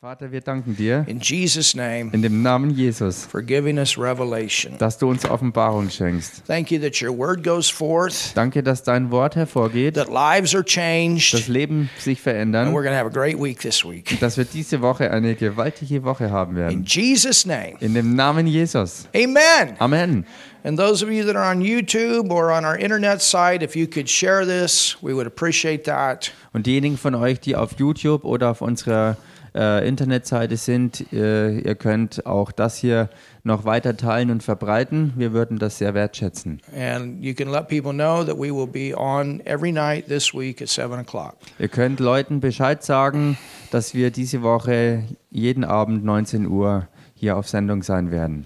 Vater, wir danken dir in Jesus' name in dem Namen Jesus, for giving us revelation. dass du uns Offenbarung schenkst. Thank you that your word goes forth, Danke, dass dein Wort hervorgeht, that lives are dass changed, Leben sich and verändern, we're going to have a great week this week. dass wir diese Woche eine gewaltige Woche haben In werden. Jesus' name, In dem Namen Jesus. amen. Amen. And those of you that are on YouTube or on our internet site, if you could share this, we would appreciate that. Und diejenigen von euch, die auf YouTube oder auf unserer äh, Internetseite sind, äh, ihr könnt auch das hier noch weiter teilen und verbreiten. Wir würden das sehr wertschätzen. And you can let people know that we will be on every night this week at 7 o'clock. Ihr könnt Leuten Bescheid sagen, dass wir diese Woche jeden Abend 19 Uhr hier auf Sendung sein werden.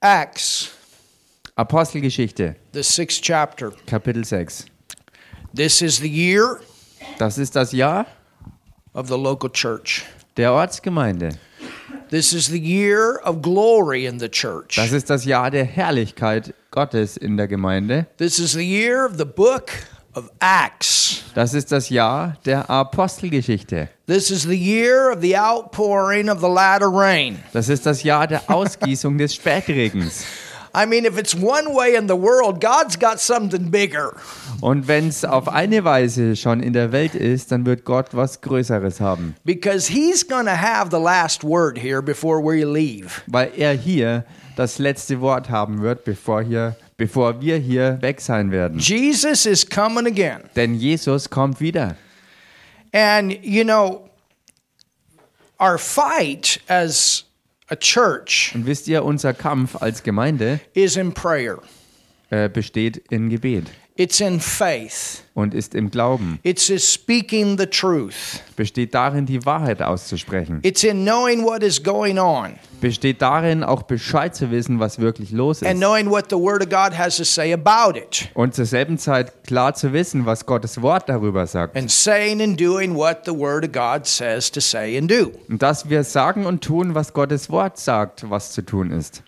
Acts, Apostelgeschichte, the sixth chapter. Kapitel 6. This is the year Das ist das Jahr of the local church. der Ortsgemeinde. This is the year of glory in the church. Das ist das Jahr der Herrlichkeit Gottes in der Gemeinde. This is the year of the book of Acts. Das ist das Jahr der Apostelgeschichte. This is the year of the outpouring of the latter rain. Das ist das Jahr der Ausgießung des Spätregens. I mean, if it's one way in the world, God's got something bigger. Und wenn es auf eine Weise schon in der Welt ist, dann wird Gott was Größeres haben. Because He's to have the last word here before we leave. Weil er hier das letzte Wort haben wird, bevor, hier, bevor wir hier weg sein werden. Jesus is coming again. Denn Jesus kommt wieder. And, you know, our fight as a church Und wisst ihr, unser Kampf als Gemeinde is in prayer, äh, besteht in Gebet it's in faith, und ist im Glauben. it's in speaking the truth, Besteht darin, die Wahrheit auszusprechen. it's in knowing what is going on Besteht darin, auch Bescheid zu wissen, was wirklich los and ist. knowing what the Word of God has to say about it. Und zur selben Zeit klar zu wissen, was Gottes Wort darüber sagt. And saying and doing what the Word of God says to say and do. Und dass wir sagen und tun, was Gottes Wort sagt, was zu tun ist.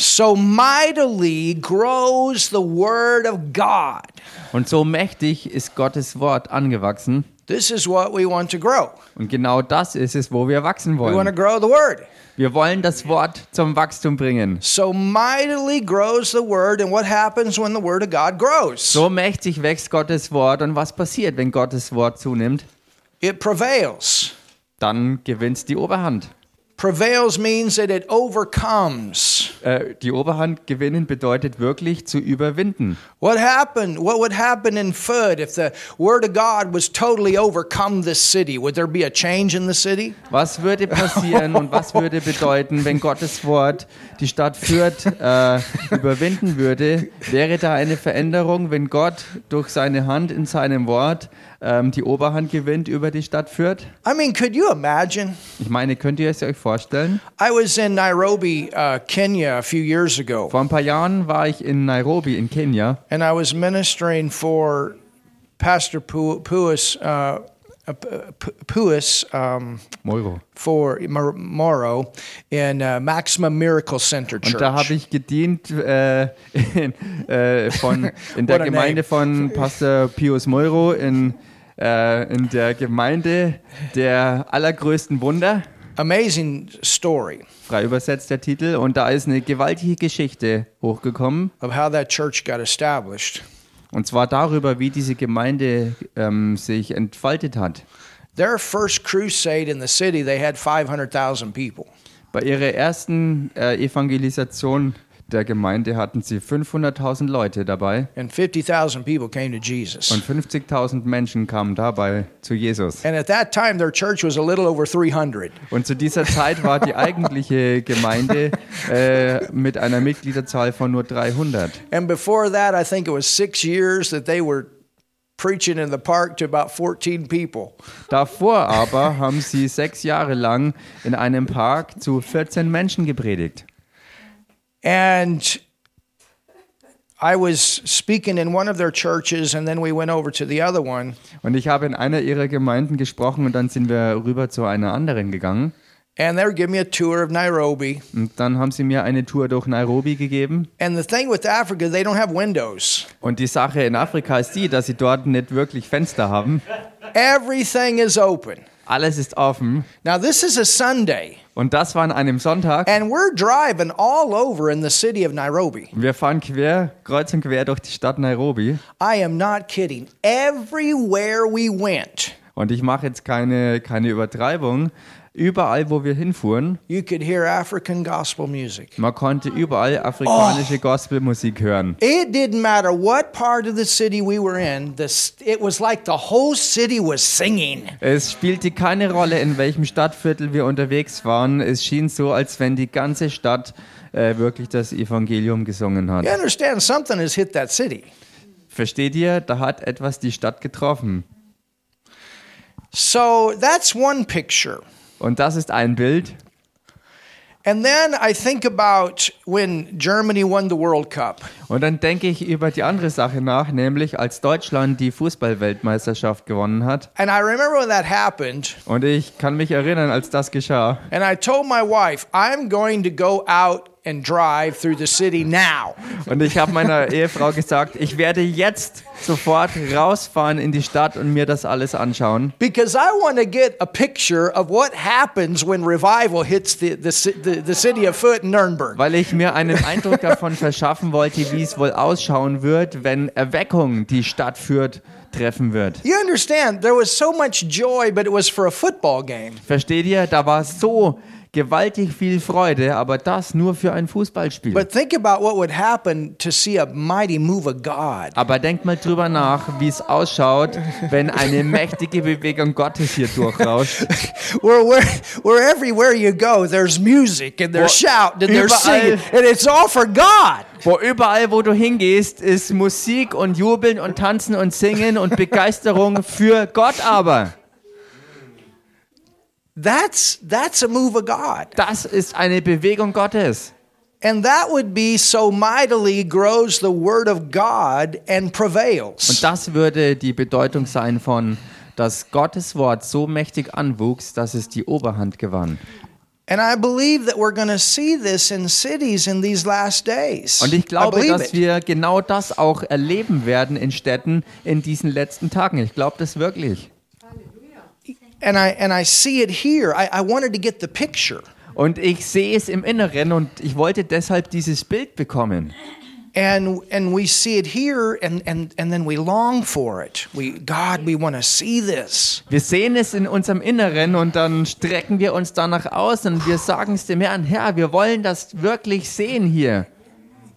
So mightily grows the Word of God. Und so mächtig ist Gottes Wort angewachsen. This is what we want to grow. Und genau das ist es, wo wir wachsen wollen. We want to grow the Word. Wir wollen das Wort zum Wachstum bringen. So mightily grows the Word, and what happens when the Word of God grows? So mächtig wächst Gottes Wort. Und was passiert, wenn Gottes Wort zunimmt? It prevails. Dann gewinnt die Oberhand. Prevails means that it overcomes. Äh, die Oberhand gewinnen bedeutet wirklich zu überwinden. What happened? What would happen in Fud if the Word of God was totally overcome this city? Would there be a change in the city? Was würde passieren und was würde bedeuten, wenn Gottes Wort die Stadt Fürth äh, überwinden würde? Wäre da eine Veränderung, wenn Gott durch seine Hand in seinem Wort ähm, die Oberhand gewinnt über die Stadt Fürth? I mean, could you imagine? Ich meine, könnt ihr es euch vorstellen? I was in Nairobi, uh, Kenya, a few years ago, Vor ein paar Jahren war ich in Nairobi in Kenia and I was ministering for Pastor Pu- Puis, uh, uh, Pu- Puis um, Moiro. for Mor- Morrow in uh, Maximum Miracle Center Church. Und da habe ich gedient äh, in, äh, von, in der Gemeinde von Pastor Pius Moiro in, äh, in der Gemeinde der allergrößten Wunder. Amazing story frei übersetzt der Titel. Und da ist eine gewaltige Geschichte hochgekommen. of how that church got established. Und zwar darüber, wie diese Gemeinde ähm, sich entfaltet hat. Their first crusade in the city, they had 500,000 people. Bei ihrer ersten äh, Evangelisation der Gemeinde hatten sie 500.000 Leute dabei And 50,000 people came to Jesus. und 50.000 Menschen kamen dabei zu Jesus. And at that time, their church was a little over 300. Und zu dieser Zeit war die eigentliche Gemeinde äh, mit einer Mitgliederzahl von nur 300. And before that, I think it was six years that they were preaching in the park to about 14 people. Davor aber haben sie sechs Jahre lang in einem Park zu 14 Menschen gepredigt. And I was speaking in one of their churches, and then we went over to the other one. Und ich habe in einer ihrer Gemeinden gesprochen und dann sind wir rüber zu einer anderen gegangen. And they were giving me a tour of Nairobi. Und dann haben sie mir eine Tour durch Nairobi gegeben. And the thing with Africa, they don't have windows. Und die Sache in Afrika ist die, dass sie dort nicht wirklich Fenster haben. Everything is open. Alles ist offen. Now, this is a Sunday, Und das war an einem Sonntag. and we're driving all over in the city of Nairobi. Wir fahren quer, kreuz und quer durch die Stadt Nairobi. I am not kidding. Everywhere we went, Und ich mache jetzt keine, keine Übertreibung. Überall, wo wir hinfuhren, you could hear African gospel music. man konnte überall afrikanische Gospelmusik hören. It didn't matter what part of the city we were in, this, it was like the whole city was singing. Es spielte keine Rolle, in welchem Stadtviertel wir unterwegs waren. Es schien so, als wenn die ganze Stadt äh, wirklich das Evangelium gesungen hat. You understand, something has hit that city. Versteht ihr? Da hat etwas die Stadt getroffen. So that's one picture. Und das ist ein Bild. And then I think about when Germany won the World Cup. Und dann denke ich über die andere Sache nach, nämlich als Deutschland die Fußballweltmeisterschaft gewonnen hat. And I remember when that happened, Und ich kann mich erinnern, als das geschah. and I told my wife, I'm going to go out and drive through the city now. Und ich habe meiner Ehefrau gesagt, ich werde jetzt sofort rausfahren in die Stadt und mir das alles anschauen. Because I want to get a picture of what happens when revival hits the, the, the, the city of Foot in Nuremberg. Weil ich mir einen Eindruck davon verschaffen wollte, wie es wohl ausschauen wird, wenn Erweckung die Stadt führt, treffen wird. You understand, there was so much joy, but it was for a football game. Versteht ihr? Da war so gewaltig viel Freude, aber das nur für ein Fußballspiel. But think about what would happen to see a mighty move of God. Aber denkt mal drüber nach, wie es ausschaut, wenn eine mächtige Bewegung Gottes hier durchrauscht. Where, where, where everywhere you go, there's music and there's Wo shouting and there's singing, and it's all for God. Wo überall, wo du hingehst, ist Musik und Jubeln und Tanzen und Singen und Begeisterung für Gott aber. That's that's a move of God. Das ist eine Bewegung Gottes. And that would be so mightily grows the word of God and Und prevails. das würde die Bedeutung sein von, dass Gottes Wort so mächtig anwuchs, dass es die Oberhand gewann. And I believe that we're going to see this in cities in these last days. Und ich glaube, dass wir genau das auch erleben werden in Städten in diesen letzten Tagen. Ich glaube das wirklich. And I and I see it here. I, I wanted to get the picture. Und ich sehe es im Inneren und ich wollte deshalb dieses Bild bekommen. And and we see it here and, and, and then we long for it. We God, we want to see this. Wir sehen es in unserem Inneren und dann strecken wir uns danach aus und wir sagen es dem Herrn, Herr, wir wollen das wirklich sehen hier.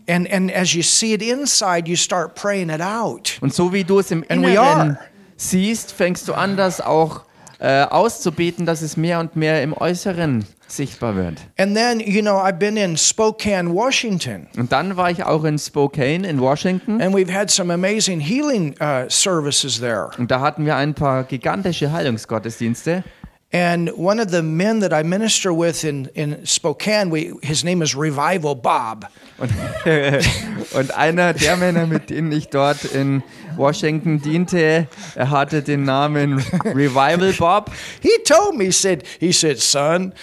And and as you see it inside, you start praying it out. Und so wie du es im Inneren siehst, fängst du an, das auch äh, auszubeten, dass es mehr und mehr im Äußeren sichtbar wird. And then, you know, I've been in Spokane, Washington, Und dann war ich auch in Spokane in Washington and we've had some amazing healing uh, services there. und da hatten wir ein paar gigantische Heilungsgottesdienste. And one of the men that I minister with in, in Spokane, we, his name is Revival Bob. Und, und einer der Männer, mit denen ich dort in Washington diente, er hatte den Namen Revival Bob. He told me, he said, he said, son,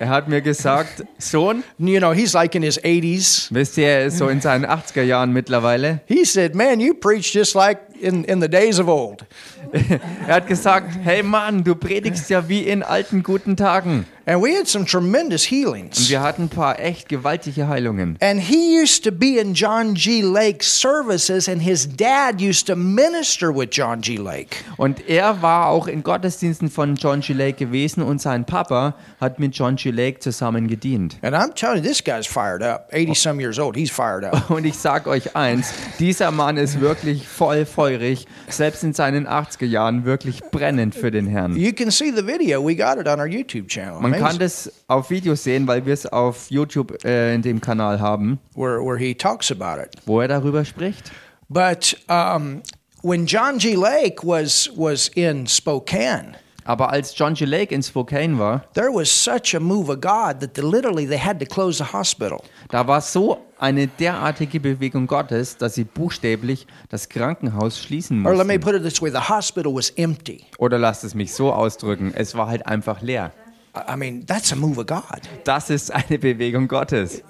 Er hat mir gesagt, Sohn, you know, he's like in his 80s. wisst ihr, er ist so in seinen 80er Jahren mittlerweile. He said, man, you preach just like in, in the days of old. Er hat gesagt, hey Mann, du predigst ja wie in alten guten Tagen. And we had some tremendous Und healings. wir hatten ein paar echt gewaltige Heilungen. And he used to be in John G. Lake's services, and his dad used to minister with John G. Lake. Und er war auch in Gottesdiensten von John G. Lake gewesen und sein Papa hat mit John G. Lake zusammen gedient. And I'm telling you, this guy's fired up. 80 some years old. He's fired up. Und ich sag euch eins, dieser Mann ist wirklich voll feurig, selbst in seinen 80er Jahren wirklich brennend für den Herrn. You can see the video. We got it on our YouTube channel. Man kann das auf Video sehen, weil wir es auf YouTube äh, in dem Kanal haben, Where, where he talks about it. wo er darüber spricht. But um, when John G. Lake was, was in Spokane, Aber als John G. Lake in Spokane war, there was such a move of God that they, literally they had to close the hospital. da war so eine derartige Bewegung Gottes, dass sie buchstäblich das Krankenhaus schließen Or let me mussten. put it this way the hospital was empty. Oder lasst es mich so ausdrücken, es war halt einfach leer. I mean, that's a move of God Das ist eine Bewegung Gottes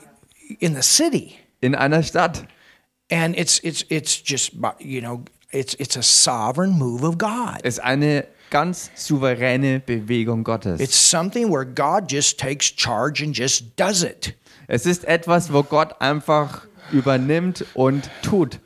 in the city. in einer Stadt. And it's, it's, it's just, you know, it's, it's a sovereign move of God. Es ist eine ganz souveräne Bewegung Gottes. It's something where God just takes charge and just does it. Es ist etwas, wo Gott einfach übernimmt und tut.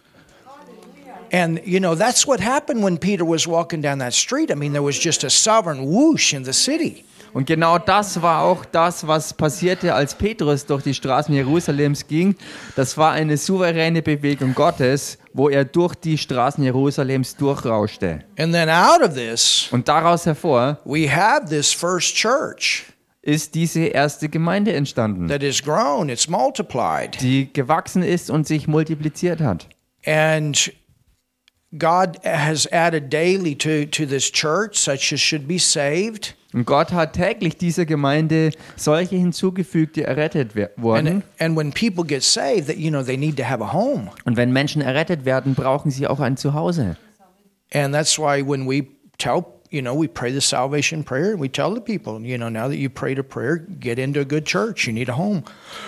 And you know, that's what happened when Peter was walking down that street. I mean, there was just a sovereign whoosh in the city. Und genau das war auch das, was passierte, als Petrus durch die Straßen Jerusalems ging. Das war eine souveräne Bewegung Gottes, wo er durch die Straßen Jerusalems durchrauschte. And then out of this, Und daraus hervor church ist diese erste Gemeinde entstanden, grown, it's multiplied. die gewachsen ist und sich multipliziert hat. And God has added daily to, to this church such as should be saved. Und Gott hat täglich dieser Gemeinde solche hinzugefügt, die errettet wurden. And, and when people get saved, that you know they need to have a home. Und wenn Menschen errettet werden, brauchen sie auch ein Zuhause. And that's why when we tell, you know, we pray the salvation prayer, we tell the people, you know, now that you prayed a prayer, get into a good church. You need a home.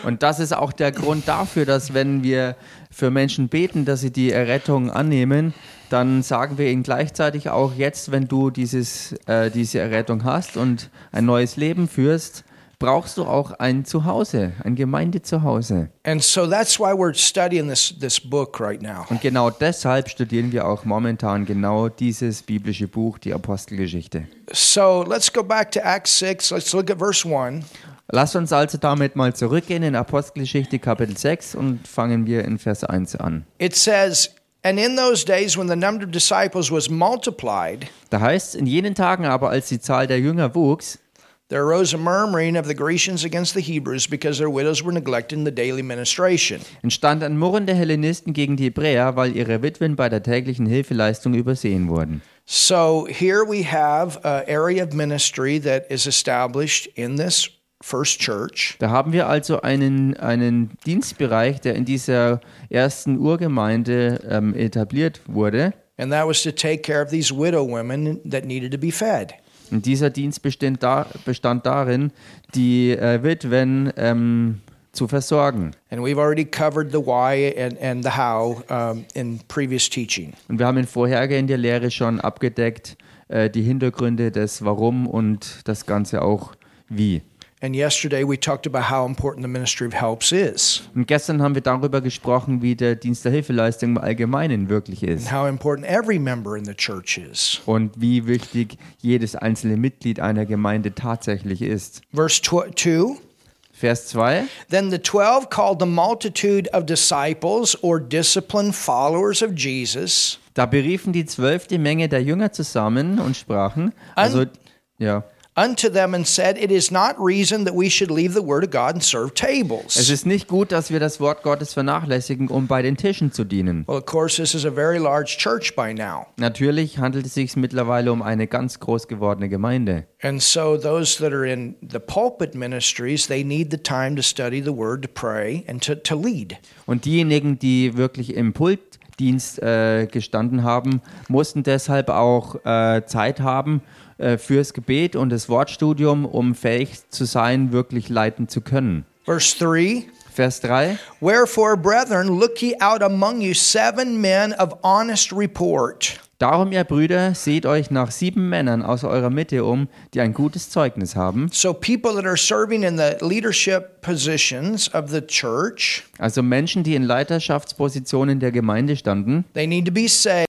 Und das ist auch der Grund dafür, dass wenn wir für Menschen beten, dass sie die Errettung annehmen, dann sagen wir ihnen gleichzeitig auch jetzt, wenn du dieses, äh, diese Errettung hast und ein neues Leben führst, brauchst du auch ein Zuhause, ein Gemeindezuhause. And so that's why we're studying this this book right now. Und genau deshalb studieren wir auch momentan genau dieses biblische Buch, die Apostelgeschichte. So let's go back to Acts 6. Let's look at verse 1. Lasst uns also damit mal zurückgehen in Apostelgeschichte Kapitel 6 und fangen wir in Vers 1 an. It says, And in those days when the number of disciples was multiplied, Da heißt in jenen Tagen aber, als die Zahl der Jünger wuchs, there arose a murmuring of the Grecians against the Hebrews because their widows were neglected in the daily ministration. entstand ein Murren der Hellenisten gegen die Hebräer, weil ihre Witwen bei der täglichen Hilfeleistung übersehen wurden. So here we have an area of ministry that is established in this. Da haben wir also einen, einen Dienstbereich, der in dieser ersten Urgemeinde ähm, etabliert wurde. And that was to take care of these widow women that needed to be fed. Und dieser Dienst bestand, da, bestand darin, die äh, Witwen ähm, zu versorgen. And we've already covered the why and, and the how um, in previous teaching. Und wir haben in vorhergehender Lehre schon abgedeckt äh, die Hintergründe des Warum und das Ganze auch Wie. And yesterday we talked about how important the ministry of helps is Und gestern haben wir darüber gesprochen, wie der Dienst der Hilfeleistung im Allgemeinen wirklich and ist how important every member in the church is. und wie wichtig jedes einzelne Mitglied einer Gemeinde tatsächlich ist. Verse 2 Vers 2. Then the twelve called the multitude of disciples or disciplined followers of Jesus Da beriefen die Zwölf die Menge der Jünger zusammen und sprachen, also, ja, unto them and said, It is not reason that we should leave the word of God and serve es tables. ist nicht gut, dass wir das Wort Gottes vernachlässigen, um bei den Tischen zu dienen. Well, of course, this is a very large church by now. Natürlich handelt es sich mittlerweile um eine ganz groß gewordene Gemeinde. And so those that are in the pulpit ministries, they need the time to study the word, to pray, and to, to lead. Und diejenigen, die wirklich im Pultdienst äh, gestanden haben, mussten deshalb auch äh, Zeit haben äh, fürs Gebet und das Wortstudium, um fähig zu sein, wirklich leiten zu können. Verse 3 Vers 3. Wherefore, brethren, look ye out among you seven men of honest report. Darum, ihr Brüder, seht euch nach sieben Männern aus eurer Mitte um, die ein gutes Zeugnis haben, So, people that are serving in the leadership positions of the church, also Menschen, die in Leiterschaftspositionen der Gemeinde standen, they need to be saved.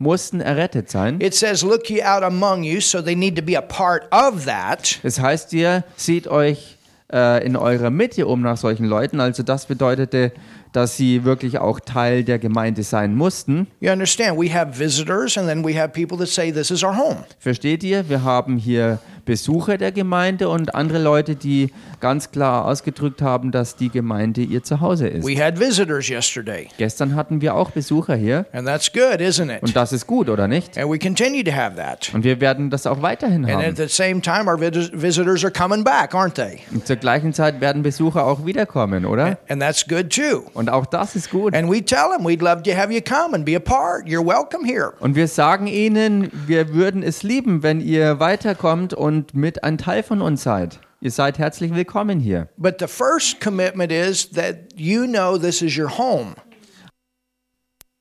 Mussten errettet sein. It says, Look ye out among you, so they need to be a part of that. Das heißt, ihr seht euch äh, in eurer Mitte um nach solchen Leuten. Also das bedeutete, dass sie wirklich auch Teil der Gemeinde sein mussten. You understand? We have visitors, and then we have people that say, This is our home. Versteht ihr? Wir haben hier Besucher der Gemeinde und andere Leute, die ganz klar ausgedrückt haben, dass die Gemeinde ihr Zuhause ist. We had visitors yesterday, Gestern hatten wir auch Besucher hier and that's good, isn't it? und das ist gut, oder nicht? And we continue to have that. Und wir werden das auch weiterhin And at haben. the same time, our vis- visitors are coming back, aren't they? Und zur gleichen Zeit werden Besucher auch wiederkommen, oder? And that's good too. Und auch das ist gut. And we tell them we'd love to have you come and be a part. You're welcome here. Und wir sagen ihnen, wir würden es lieben, wenn ihr weiterkommt und mit ein Teil von uns seid. Ihr seid herzlich willkommen hier. But the first commitment is that you know this is your home.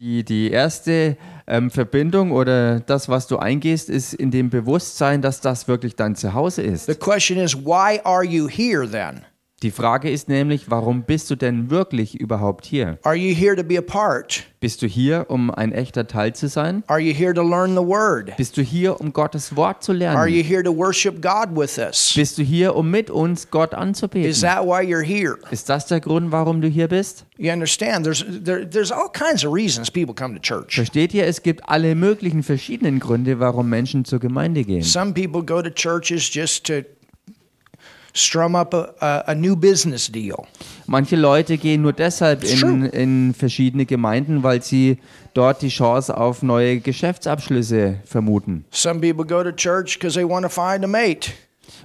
Die, die erste ähm, Verbindung oder das, was du eingehst, ist in dem Bewusstsein, dass das wirklich dein Zuhause ist. The question is, why are you here then? Die Frage ist nämlich, warum bist du denn wirklich überhaupt hier? Are you here to be a part? Bist du hier, um ein echter Teil zu sein? Are you here to learn the word? Bist du hier, um Gottes Wort zu Are lernen? you here to worship God with us? Bist du hier, um mit uns Gott Is anzubeten? that why you're here? Ist das der Grund, warum du hier bist? You understand? There's there, there's all kinds of reasons people come to church. Versteht ihr, es gibt alle möglichen verschiedenen Gründe, warum Menschen zur Gemeinde gehen. Some people go to churches just to strum up a, a, new business deal. Manche Leute gehen nur deshalb in, in verschiedene Gemeinden, weil sie dort die Chance auf neue Geschäftsabschlüsse vermuten. Some people go to church because they want to find a mate.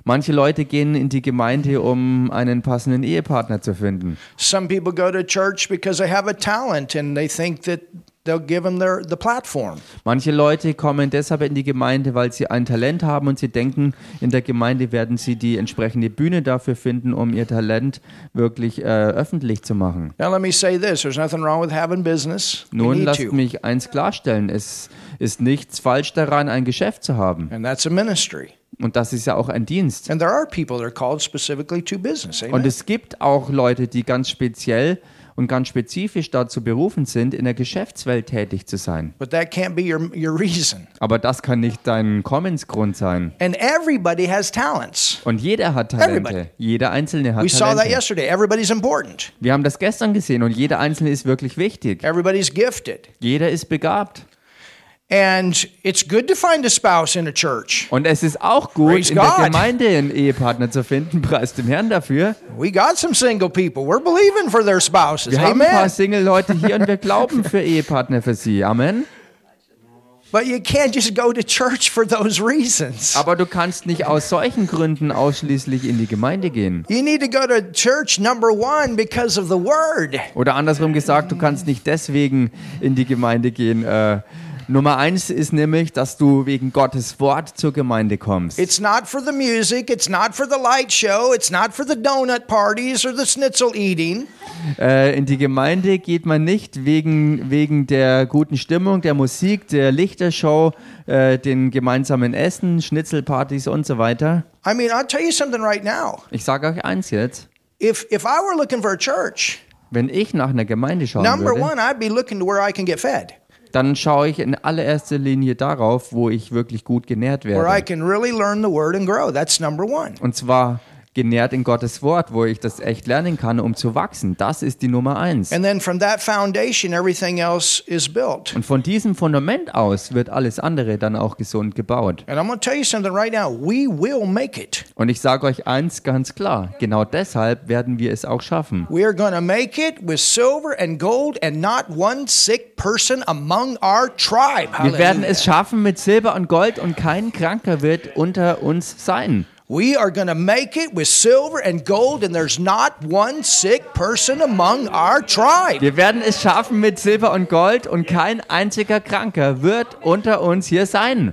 Manche Leute gehen in die Gemeinde, um einen passenden Ehepartner zu finden. Some people go to church because they have a talent and they think that they'll give them their the platform. Manche Leute kommen deshalb in die Gemeinde, weil sie ein Talent haben und sie denken, in der Gemeinde werden sie die entsprechende Bühne dafür finden, um ihr Talent wirklich äh, öffentlich zu machen. Now let me say this: there's nothing wrong with having business. We Nun lasst mich eins klarstellen, es ist nichts falsch daran, ein Geschäft zu haben. and that's a ministry. Und das ist ja auch ein Dienst. And there are people that are called specifically to business. Und Amen. es gibt auch Leute, die ganz speziell und ganz spezifisch dazu berufen sind, in der Geschäftswelt tätig zu sein. But that can't be your your reason. Aber das kann nicht dein Kommensgrund sein. And everybody has talents. Und jeder hat Everybody. Talente. Jeder Einzelne hat We saw that Talente. yesterday. Everybody's important. Wir haben das gestern gesehen und jeder Einzelne ist wirklich wichtig. Everybody's gifted. Jeder ist begabt. And it's good to find a spouse in a church. Und es ist auch gut, Praise in der God. Gemeinde einen Ehepartner zu finden. Preis dem Herrn dafür. We got some single people. We're believing for their spouses. Wir haben ein paar. Single-Leute hier und wir glauben für Ehepartner für sie. Amen. But you can't just go to church for those reasons. Aber du kannst nicht aus solchen Gründen ausschließlich in die Gemeinde gehen. You need to go to church number one because of the word. Oder andersrum gesagt, du kannst nicht deswegen in die Gemeinde gehen. Äh, Nummer eins ist nämlich, dass du wegen Gottes Wort zur Gemeinde kommst. It's not for the music, it's not for the light show, it's not for the donut parties or the schnitzel eating. Äh, in die Gemeinde geht man nicht wegen, wegen der guten Stimmung, der Musik, der Lichtershow, äh, den gemeinsamen Essen, Schnitzelpartys und so weiter. I mean, I'll tell you something right now. Ich sage euch eins jetzt. If if I were looking for a church, Wenn ich nach einer Gemeinde schauen number würde, one, I'd be looking to where I can get fed, dann schaue ich in allererster Linie darauf, wo ich wirklich gut genährt where I werde. can really learn the word and grow. That's number one. Und zwar genährt in Gottes Wort, wo ich das echt lernen kann, um zu wachsen. Das ist die Nummer eins. And then from that foundation, everything else is built. Und von diesem Fundament aus wird alles andere dann auch gesund gebaut. And I'm going to tell you something right now. We will make it. Und ich sage euch eins ganz klar, genau deshalb werden wir es auch schaffen. Wir werden es schaffen mit Silber und Gold und kein Kranker wird unter uns sein. We are going to make it with silver and gold, and there's not one sick person among our tribe. Wir werden es schaffen mit Silber und Gold und kein einziger Kranker wird unter uns hier sein.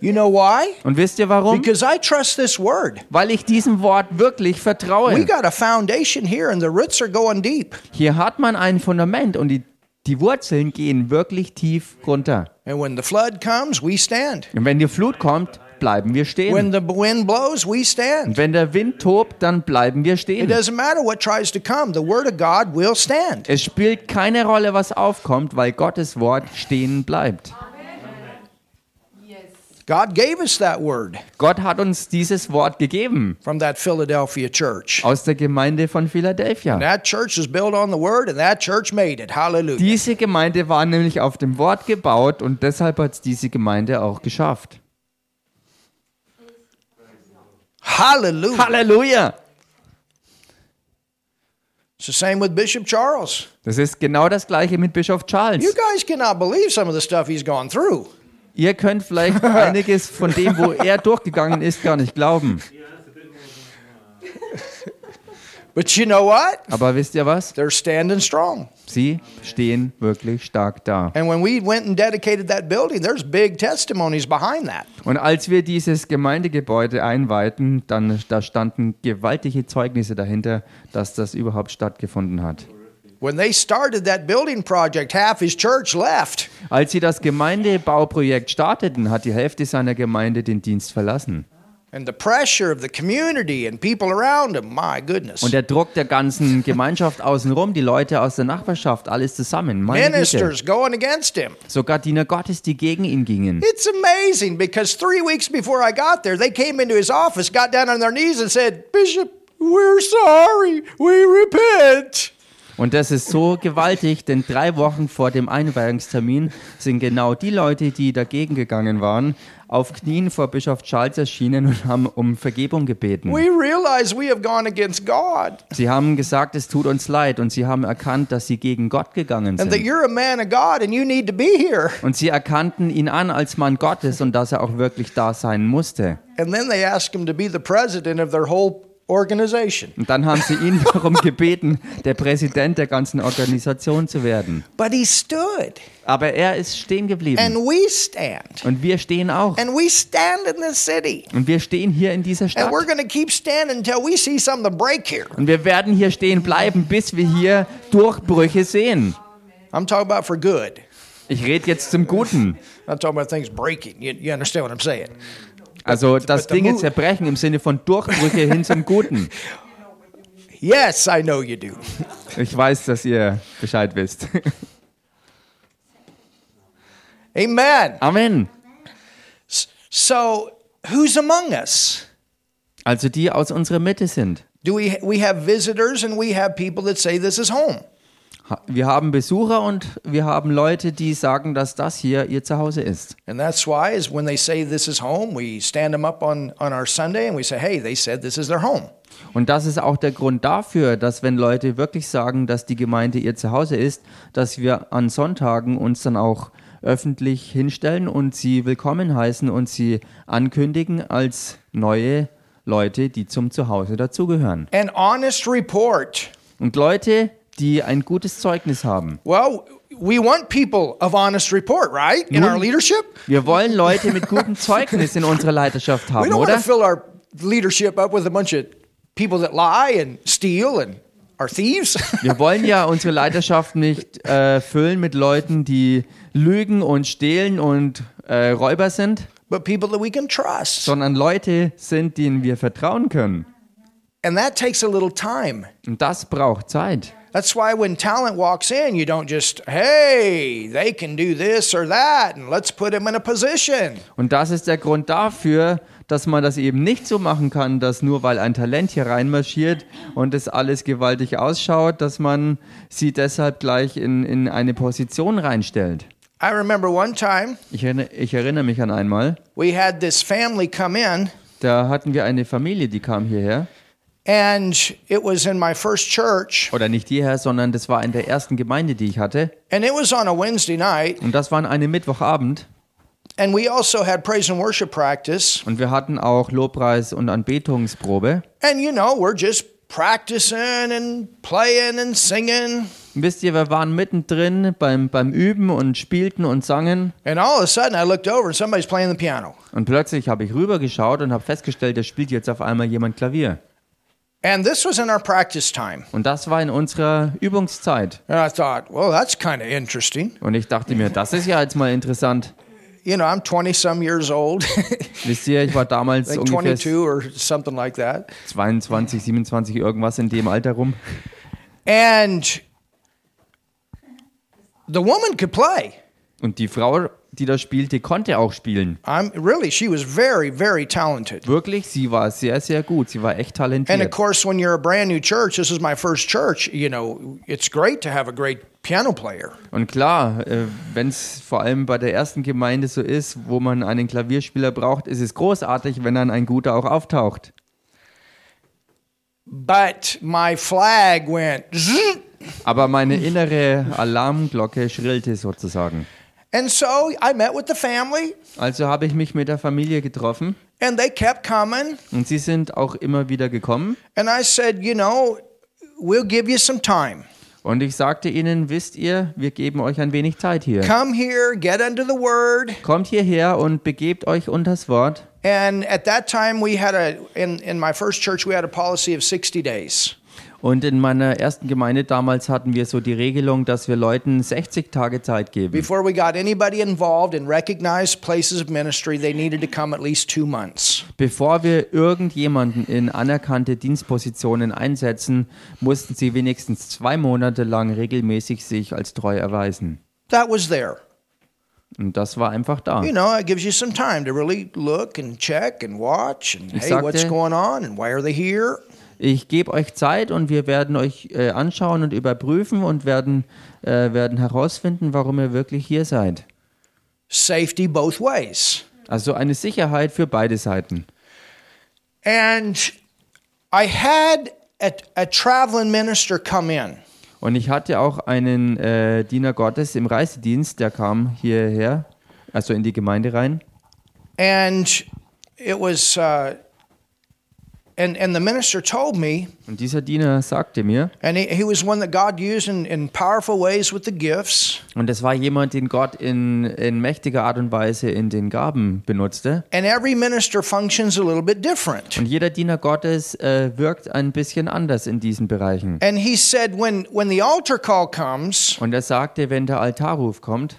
You know why? Und wisst ihr warum? Because I trust this word. Weil ich diesem Wort wirklich We vertraue. got a foundation here, and the roots are going deep. Hier hat man ein Fundament und die, die Wurzeln gehen wirklich tief runter. And when the flood comes, we stand. Und wenn die Flut kommt, bleiben wir stehen. When the wind blows, we stand. Und wenn der Wind tobt, dann bleiben wir It stehen. doesn't matter what tries to come, the word of God will stand. Es spielt keine Rolle, was aufkommt, weil Gottes Wort stehen bleibt. God gave us that word Gott hat uns dieses Wort gegeben from that Philadelphia church. aus der Gemeinde von Philadelphia. That church is built on the word, and that church made it. Hallelujah. Diese Gemeinde war nämlich auf dem Wort gebaut und deshalb hat es diese Gemeinde auch geschafft. Hallelujah. Halleluja! It's the same with Bishop Charles. Das ist genau das gleiche mit Bischof You Charles. guys cannot believe some of the stuff he's gone through. Ihr könnt vielleicht einiges von dem, wo er durchgegangen ist, gar nicht glauben. But you know what? Aber wisst ihr was? They're standing strong. Sie stehen wirklich stark da. And when we went and dedicated that building, there's big testimonies behind that. Und als wir dieses Gemeindegebäude einweihten, dann da standen gewaltige Zeugnisse dahinter, dass das überhaupt stattgefunden hat. When they started that building project, half his church left. Als sie das Gemeindebauprojekt starteten, hat die Hälfte seiner Gemeinde den Dienst verlassen. And the pressure of the community and people around him, my goodness. Und der Druck der ganzen Gemeinschaft außenrum, die Leute aus der Nachbarschaft, alles zusammen. Meine Güte. Ministers going against him. Sogar Diener Gottes, die gegen ihn gingen. It's amazing because three weeks before I got there, they came into his office, got down on their knees, and said, Bishop, we're sorry. We repent. Und das ist so gewaltig, denn drei Wochen vor dem Einweihungstermin sind genau die Leute, die dagegen gegangen waren, auf Knien vor Bischof Charles erschienen und haben um Vergebung gebeten. We realize we have gone against God Sie haben gesagt, es tut uns leid und sie haben erkannt, dass sie gegen Gott gegangen sind. Und sie erkannten ihn an als Mann Gottes und dass er auch wirklich da sein musste. And then they asked him to be the president of their whole organization. Und dann haben sie ihn darum gebeten, der Präsident der ganzen Organisation zu werden. But he stood, Aber er ist stehen and geblieben. we stand, Und wir stehen auch. and we stand in this city. Und wir stehen hier in dieser And Stadt. we're going to keep standing until we see something break here. Und wir werden hier stehen bleiben, bis wir hier Durchbrüche sehen. I'm talking about for good. Ich rede jetzt zum Guten. I'm talking about things breaking. You, you understand what I'm saying? Also das Dinge zerbrechen im Sinne von Durchbrüche hin zum Guten. Yes, I know you do. Ich weiß, dass ihr Bescheid wisst. Amen. Amen. So, who's among us? Also die aus unserer Mitte sind. Do we we have visitors and we have people that say this is home. Wir haben Besucher und wir haben Leute, die sagen, dass das hier ihr Zuhause ist. And that's why is when they say this is home, we stand them up on on our Sunday and we say, "Hey, they said this is their home." Und das ist auch der Grund dafür, dass wenn Leute wirklich sagen, dass die Gemeinde ihr Zuhause ist, dass wir an Sonntagen uns dann auch öffentlich hinstellen und sie willkommen heißen und sie ankündigen als neue Leute, die zum Zuhause dazugehören. An honest report. Und Leute, die ein gutes Zeugnis haben. Well, we want people of honest report, right? In Nun- our leadership. Wir wollen Leute mit gutem Zeugnis in unserer Leiterschaft We haben, don't want to oder? fill our leadership up with a bunch of people that lie and steal and are thieves. Wir wollen ja unsere Leiterschaft nicht äh, füllen mit Leuten, die lügen und stehlen und äh, Räuber sind, but people that we can trust. sondern Leute sind, denen wir vertrauen können. And that takes a little time. Und das braucht Zeit. That's why when talent walks in, you don't just, hey, they can do this or that, and let's put them in a position. Und das ist der Grund dafür, dass man das eben nicht so machen kann, dass nur weil ein Talent hier reinmarschiert und es alles gewaltig ausschaut, dass man sie deshalb gleich in, in eine Position reinstellt. I remember one time Ich erinnere, ich erinnere mich an einmal, we had this family come in, da hatten wir eine Familie, die kam hierher. And it was in my first church, Oder nicht hierher, sondern das war in der ersten Gemeinde, die ich hatte. and it was on a Wednesday night, Und das war an einem Mittwochabend. and we also had praise and worship practice. Und wir hatten auch Lobpreis- und Anbetungsprobe. And you know, we're just practicing and playing and singing. Wisst ihr, wir waren mittendrin beim, beim Üben und spielten und sangen. And all of a sudden, I looked over and somebody's playing the piano. Und plötzlich habe ich rübergeschaut und habe festgestellt, da spielt jetzt auf einmal jemand Klavier. And this was in our practice time. Und das war in unserer Übungszeit. And I thought, well, that's kind of interesting. Und ich dachte mir, das ist ja jetzt mal interessant. You know, I'm 20 some years old, Wisst ihr, ich war damals like ungefähr 22 or something like that. 22, 27, irgendwas in dem Alter rum. And the woman could play. Und die Frau, die da spielte, konnte auch spielen. I'm really, she was very, very talented. Wirklich, sie war sehr, sehr gut. Sie war echt And of talentiert. course, when you're a brand new church, this is my first church, you know, it's great to have a great piano player. Und klar, äh, wenn es vor allem bei der ersten Gemeinde so ist, wo man einen Klavierspieler braucht, ist es großartig, wenn dann ein guter auch auftaucht. But my flag went. Aber meine innere Alarmglocke schrillte sozusagen. And so I met with the family, Also habe ich mich mit der Familie getroffen and they kept coming. und sie sind auch immer wieder gekommen. And I said, you know, we'll give you some time. Und ich sagte ihnen, wisst ihr, wir geben euch ein wenig Zeit hier. Come here, get under the word. Kommt hierher und begebt euch unters Wort. And at that time, we had a, in, in my first church, we had a policy of 60 days. Und in meiner ersten Gemeinde damals hatten wir so die Regelung, dass wir Leuten 60 Tage Zeit geben. Before we got anybody involved in recognized places of ministry, they needed to come at least two months. Bevor wir irgendjemanden in anerkannte Dienstpositionen einsetzen, mussten sie wenigstens zwei Monate lang regelmäßig sich als treu erweisen. That was there. Und das war einfach da. You know, it gives you some time to really look and check and watch and Ich hey, what's sagte- going on and why are they here? Ich gebe euch Zeit und wir werden euch äh, anschauen und überprüfen und werden, äh, werden herausfinden, warum ihr wirklich hier seid. Safety both ways. Also eine Sicherheit für beide Seiten. And I had a, a traveling minister come in. Und ich hatte auch einen äh, Diener Gottes im Reisedienst, der kam hierher, also in die Gemeinde rein. And it was, uh, and, and the minister told me, Und dieser Diener sagte mir, and he, he was one that God used in, in powerful ways with the gifts. und es war jemand, den Gott in, in mächtiger Art und Weise in den Gaben benutzte. And every minister functions a little bit different. Und jeder Diener Gottes äh, wirkt ein bisschen anders in diesen Bereichen. And he said, when, when the altar call comes, Und er sagte, wenn der Altarruf kommt,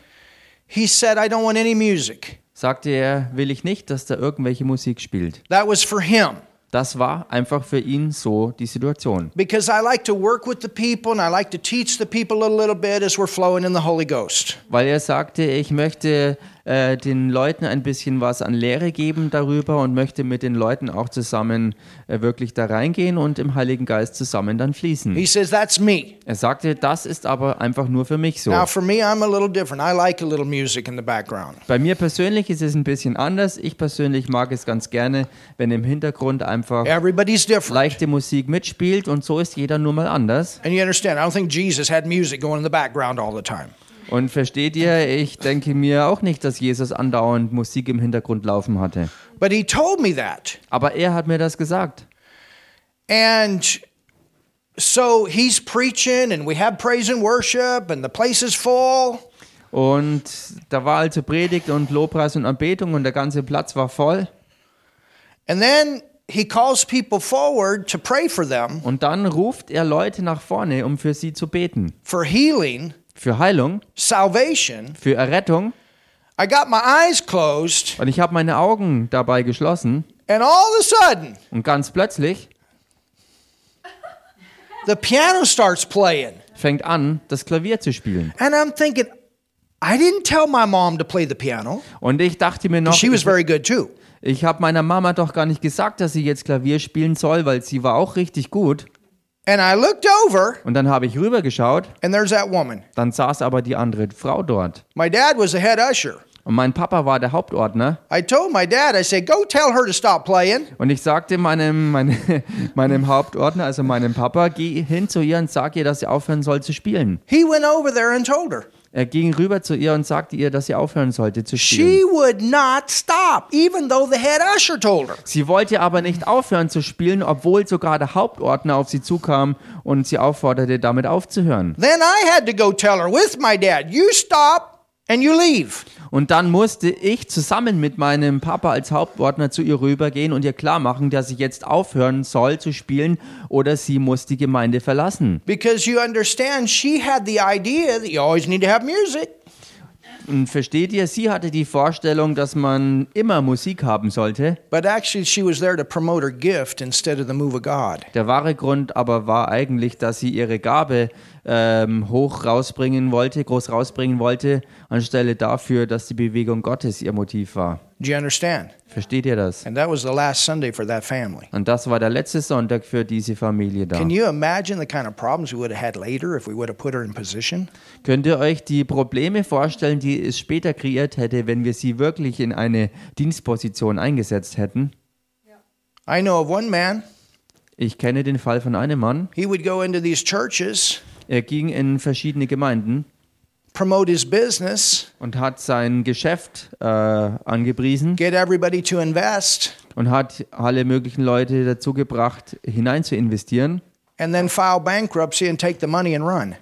he said, I don't want any music. sagte er, will ich nicht, dass da irgendwelche Musik spielt. That was for him. Das war einfach für ihn so die Situation. Because I like to work with the people and I like to teach the people a little bit as we're flowing in the Holy Ghost. Weil er sagte, ich möchte äh, den Leuten ein bisschen was an Lehre geben darüber und möchte mit den Leuten auch zusammen äh, wirklich da reingehen und im Heiligen Geist zusammen dann fließen. He says, That's me. Er sagte, das ist aber einfach nur für mich so. Now, for me, I'm a little different. I like a little music in the background. Bei mir persönlich ist es ein bisschen anders. Ich persönlich mag es ganz gerne, wenn im Hintergrund einfach Everybody's different. leichte Musik mitspielt und so ist jeder nur mal anders. And you understand, I don't think Jesus had music going in the background all the time. Und versteht ihr, ich denke mir auch nicht, dass Jesus andauernd Musik im Hintergrund laufen hatte. But he told me that. Aber er hat mir das gesagt. And so he's preaching, and we have praise and worship, and the place is full. Und da war also Predigt und Lobpreis und Anbetung und der ganze Platz war voll. And then he calls people forward to pray for them Und dann ruft er Leute nach vorne, um für sie zu beten. for healing, Für Heilung, salvation. für Errettung. I got my eyes closed, Und ich habe meine Augen dabei geschlossen. and all of a sudden, Und ganz plötzlich the piano starts playing. fängt an, das Klavier zu spielen. And I'm thinking, I didn't tell my mom to play the piano. Und ich dachte mir noch, She was very good too. ich habe meiner Mama doch gar nicht gesagt, dass sie jetzt Klavier spielen soll, weil sie war auch richtig gut. And I looked over, Und dann habe ich rübergeschaut, and there's that woman. dann saß aber die andere Frau dort. My dad was the head usher. Und mein Papa war der Hauptordner. I told my dad, I said, go tell her to stop playing. Und ich sagte meinem, meine, meinem Hauptordner, also meinem Papa, geh hin zu ihr und sag ihr, dass sie aufhören soll zu spielen. He went over there and told her. Er ging rüber zu ihr und sagte ihr, dass sie aufhören sollte zu She spielen. would not stop, even though the head usher told her. Sie wollte aber nicht aufhören zu spielen, obwohl sogar der Hauptordner auf sie zukam und sie aufforderte, damit aufzuhören. Then I had to go tell her with my dad, you stop and you leave. Und dann musste ich zusammen mit meinem Papa als Hauptordner zu ihr rübergehen und ihr klar machen, dass sie jetzt aufhören soll zu spielen oder sie muss die Gemeinde verlassen. Because you understand, she had the idea that you always need to have music. Und versteht ihr, sie hatte die Vorstellung, dass man immer Musik haben sollte. But actually, she was there to promote her gift instead of the move of God. Der wahre Grund aber war eigentlich, dass sie ihre Gabe ähm, hoch rausbringen wollte, groß rausbringen wollte, anstelle dafür, dass die Bewegung Gottes ihr Motiv war. Do you understand? Versteht ihr das? And that was the last Sunday for that family. Und das war der letzte Sonntag für diese Familie da. Can you imagine the kind of problems we would have had later if we would have put her in position? Könnt ihr euch die Probleme vorstellen, die es später kreiert hätte, wenn wir sie wirklich in eine Dienstposition eingesetzt hätten? I know of one man, Ich kenne den Fall von einem Mann. he would go into these churches, Er ging in verschiedene Gemeinden promote his business, und hat sein Geschäft äh, angepriesen get everybody to invest, und hat alle möglichen Leute dazu gebracht, hinein zu investieren and then file bankruptcy and take the money and run.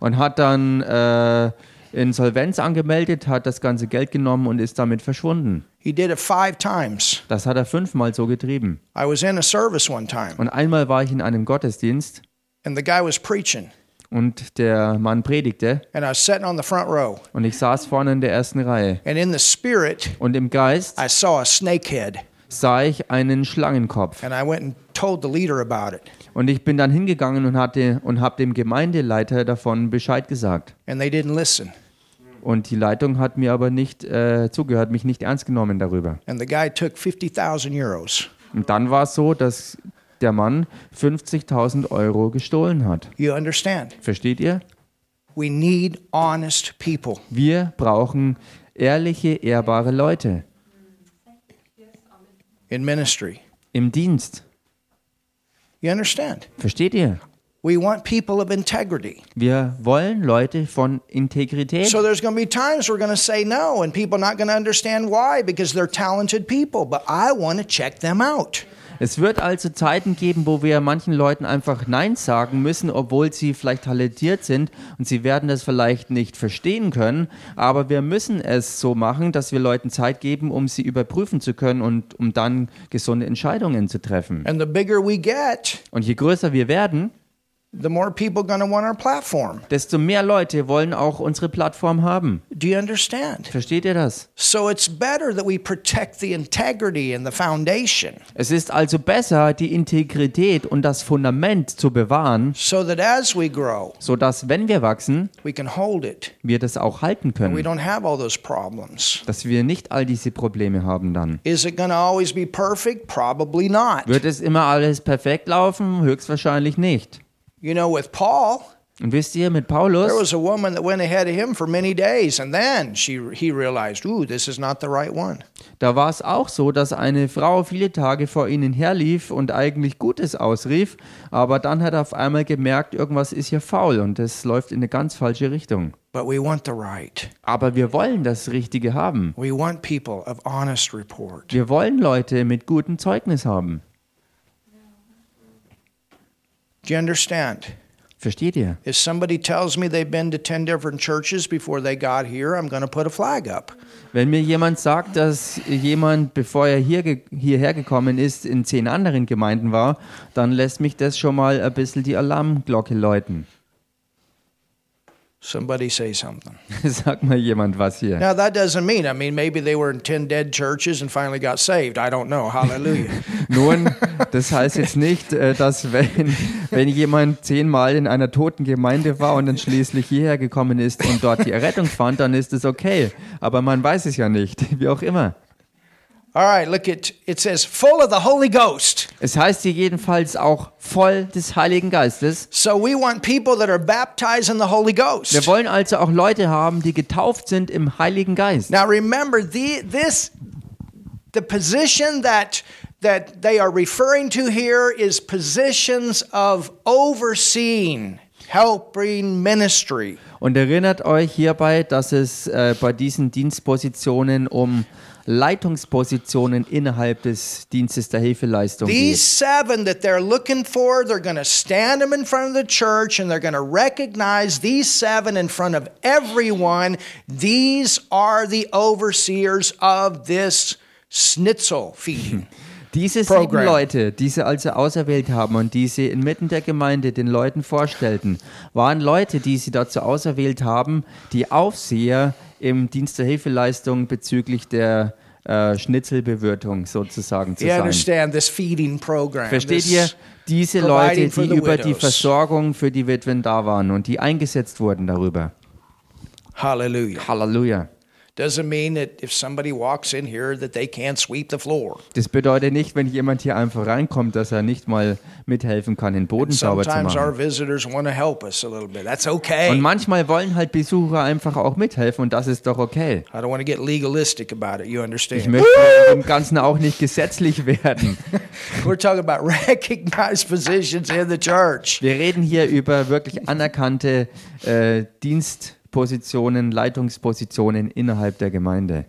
und hat dann äh, Insolvenz angemeldet, hat das ganze Geld genommen und ist damit verschwunden. He did it five times. Das hat er fünfmal so getrieben. I was in a service one time, Und einmal war ich in einem Gottesdienst and the guy was preaching, und der Mann predigte and I was sitting on the front row. und ich saß vorne in der ersten Reihe. And in the spirit, Und im Geist I saw a snake head. sah ich einen Schlangenkopf. And I went and told the leader about it. Und ich bin dann hingegangen und, hatte, und habe dem Gemeindeleiter davon Bescheid gesagt. And they didn't listen. Und die Leitung hat mir aber nicht äh, zugehört, mich nicht ernst genommen darüber. And the guy took 50,000 euros. Und dann war es so, dass der Mann 50.000 Euro gestohlen hat. You understand? Versteht ihr? We need honest people. Wir brauchen ehrliche, ehrbare Leute in ministry. im Dienst. You understand? Versteht ihr? We want people of integrity. Wir wollen Leute von Integrität. So there's going to be times we're going to say no and people not going to understand why because they're talented people, but I want to check them out. Es wird also Zeiten geben, wo wir manchen Leuten einfach Nein sagen müssen, obwohl sie vielleicht talentiert sind und sie werden das vielleicht nicht verstehen können. Aber wir müssen es so machen, dass wir Leuten Zeit geben, um sie überprüfen zu können und um dann gesunde Entscheidungen zu treffen. And the bigger we get, Und je größer wir werden, the more people going to want our platform. desto mehr Leute wollen auch unsere Plattform haben. Do you understand? Versteht ihr das? So it's better that we protect the integrity and the foundation Es ist also besser, die Integrität und das Fundament zu bewahren, so that as we grow, sodass, wenn wir wachsen, we can hold it. wir das auch halten We können. don't have all those problems. Dass wir nicht all diese Probleme haben dann. Is it going to always be perfect? Probably not. Wird es immer alles perfekt laufen? Höchstwahrscheinlich nicht. You know, with Paul, Und wisst ihr, mit there Paulus, was a woman that went ahead of him for many days, and then she he realized, ooh, this is not the right one. da war es auch so, dass eine Frau viele Tage vor ihnen herlief und eigentlich Gutes ausrief, aber dann hat er auf einmal gemerkt, irgendwas ist hier faul und es läuft in eine ganz falsche Richtung. But we want the right. Aber wir wollen das Richtige haben. We want people of honest report. Wir wollen Leute mit gutem Zeugnis haben. Do you understand? Versteht ihr? If somebody tells me they've been to 10 different churches before they got here, I'm going to put a flag up. Wenn mir jemand sagt, dass jemand, bevor er hier hierher gekommen ist, in zehn anderen Gemeinden war, dann lässt mich das schon mal ein bisschen die Alarmglocke läuten. Somebody say something. Sag mal jemand was hier. Now, that doesn't mean, I mean, maybe they were in 10 dead churches and finally got saved. I don't know. Hallelujah. Nun, das heißt jetzt nicht, äh, dass wenn, wenn jemand zehnmal in einer toten Gemeinde war und dann schließlich hierher gekommen ist und dort die Errettung fand, dann ist es okay. Aber man weiß es ja nicht, wie auch immer. All right, look at it says full of the Holy Ghost. Es heißt hier jedenfalls auch voll des Heiligen Geistes. So we want people that are baptized in the Holy Ghost. Wir wollen also auch Leute haben, die getauft sind im Heiligen Geist. Now remember the this the position that that they are referring to here is positions of overseeing, helping ministry. Und erinnert euch hierbei, dass es äh, bei diesen Dienstpositionen um Leitungspositionen innerhalb des Dienstes der Hilfeleistung These geht. seven that they're looking for, they're going to stand them in front of the church and they're going to recognize these seven in front of everyone. These are the overseers of this schnitzel feeding. Diese sieben Program. Leute, die sie also auserwählt haben und die sie inmitten der Gemeinde den Leuten vorstellten, waren Leute, die sie dazu auserwählt haben, die Aufseher im Dienst der Hilfeleistung bezüglich der äh, Schnitzelbewirtung sozusagen zu sein. Versteht ihr? Diese Leute, die über die. Versorgung für die Witwen da waren und die eingesetzt wurden darüber. Hallelujah. Halleluja. Doesn't mean that if somebody walks in here that they can't sweep the floor. Das bedeutet nicht, wenn jemand hier einfach reinkommt, dass er nicht mal mithelfen kann, den Boden sauber zu Sometimes our machen. visitors want to help us a little bit. That's okay. Und manchmal wollen halt Besucher einfach auch mithelfen und das ist doch okay. I don't want to get legalistic about it. You Ich möchte im Ganzen auch nicht gesetzlich werden. We're talking about recognized positions in the church. Wir reden hier über wirklich anerkannte äh, Dienstpositionen, Leitungspositionen innerhalb der Gemeinde.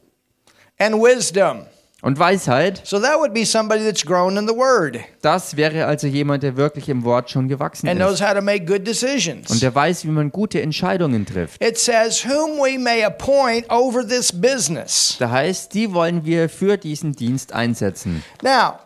And wisdom. Und Weisheit, So that would be somebody that's grown in the word das wäre also jemand, der wirklich im Wort schon gewachsen and knows ist. how to make good Und decisions. der weiß, wie man gute Entscheidungen trifft. It says, whom we may appoint over this business. Da heißt, die wollen wir für diesen Dienst einsetzen. Now,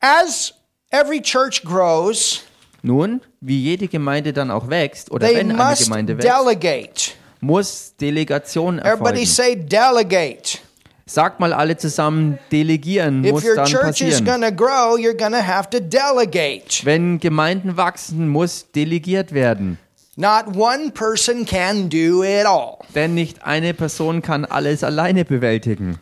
as every church grows, Nun, wie jede Gemeinde dann auch wächst oder they wenn eine must Gemeinde wächst, delegate. muss Delegation Everybody erfolgen. say delegate. Sagt mal alle zusammen, delegieren If muss your dann church passieren. grow, you're going to have to delegate. Wenn Gemeinden wachsen, muss delegiert werden. Not one person can do it all. Denn nicht eine Person kann alles alleine bewältigen.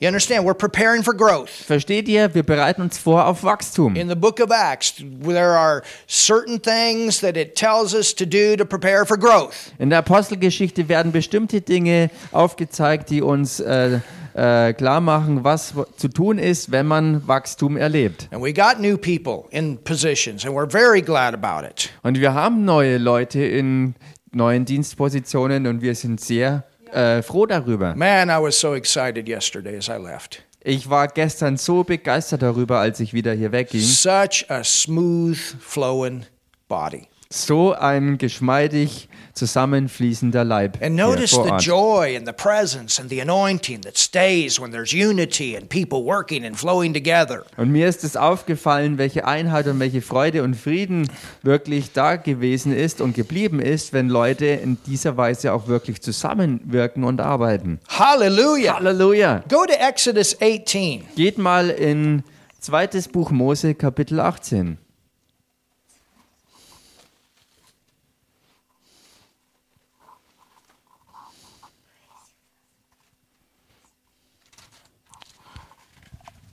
You understand? We're preparing for growth. Versteht ihr? Wir bereiten uns vor auf Wachstum. In the book of Acts, there are certain things that it tells us to do to prepare for growth. In der Apostelgeschichte werden bestimmte Dinge aufgezeigt, die uns äh, äh, klar machen, was zu tun ist, wenn man Wachstum erlebt. And we got new people in positions, and we're very glad about it. Und wir haben neue Leute in neuen Dienstpositionen und wir sind sehr äh, froh darüber. Man, I was so excited yesterday as I left. Ich war gestern so begeistert darüber, als ich wieder hier wegging. Such a smooth flowing body. So ein geschmeidig zusammenfließender Leib And notice the joy and the presence and the anointing that stays when there's unity and people working and flowing together. Und mir ist es aufgefallen, welche Einheit und welche Freude und Frieden wirklich da gewesen ist und geblieben ist, wenn Leute in dieser Weise auch wirklich zusammenwirken und arbeiten. Hallelujah. Halleluja! Go to Exodus 18. Geht mal in zweites Buch Mose, Kapitel 18.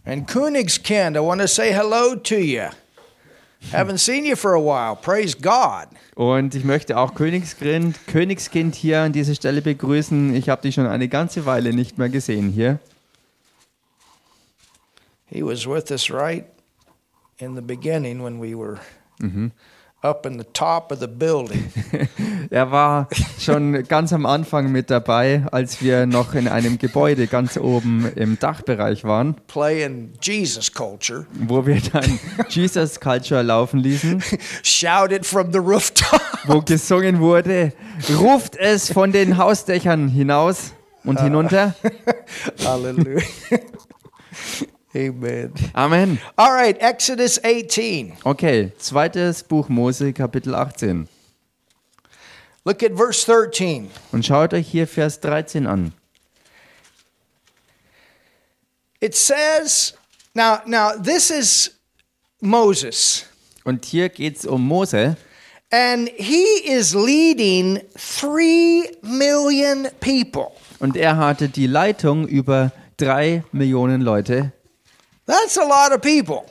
And Königskind, I want to say hello to you. Haven't seen you for a while. Praise God. Und ich möchte auch Königskind, Königskind hier an dieser Stelle begrüßen. Ich habe dich schon eine ganze Weile nicht mehr gesehen hier. He was with us right in the beginning when we were up in the top of the building. Er war schon ganz am Anfang mit dabei, als wir noch in einem Gebäude ganz oben im Dachbereich waren, playing Jesus culture, wo wir dann Jesus Culture laufen ließen, shouted from the rooftop. wo gesungen wurde, ruft es von den Hausdächern hinaus und hinunter. Hallelujah. Amen. Amen. All right, Exodus 18. Okay, zweites Buch Mose, Kapitel 18. Look at verse 13. Und schaut euch hier Vers 13 an. It says, now now this is Moses, Und hier geht es um Mose. and he is leading 3 million people. Und er hatte die Leitung über drei Millionen Leute. That's a lot of people.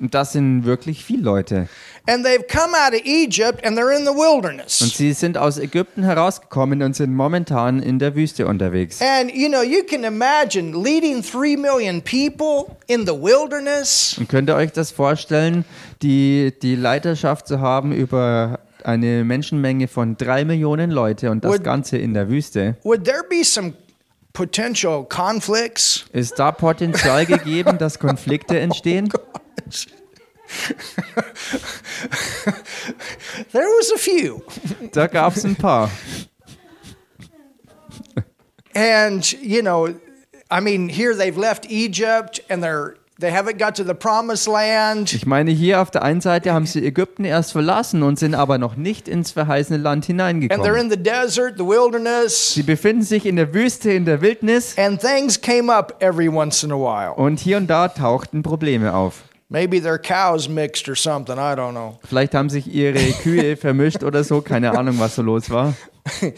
Und das sind wirklich viele Leute. And they've come out of Egypt and they're in the Und wilderness. sie sind aus Ägypten herausgekommen und sind momentan in der Wüste unterwegs. And you know, you can imagine leading 3 million people in the wilderness. Und könnt ihr euch das vorstellen, die, die Leiterschaft zu haben über eine Menschenmenge von drei Millionen Leute und das Ganze in der Wüste? Would there be some potential conflicts? Ist da Potenzial gegeben, dass Konflikte oh entstehen? There was a few. Da gab es ein paar. And you know, I mean, here they've left Egypt and they're they haven't got to the promised land. Ich meine, hier auf der einen Seite haben sie Ägypten erst verlassen und sind aber noch nicht ins verheißene Land And they're hineingekommen. in the desert, the wilderness, Sie befinden sich in der Wüste, in der Wildnis and things came up every once in a while. und hier und da tauchten Probleme auf. Maybe their cows mixed or something, I don't know. Vielleicht haben sich ihre Kühe vermischt oder so, keine Ahnung, was so los war.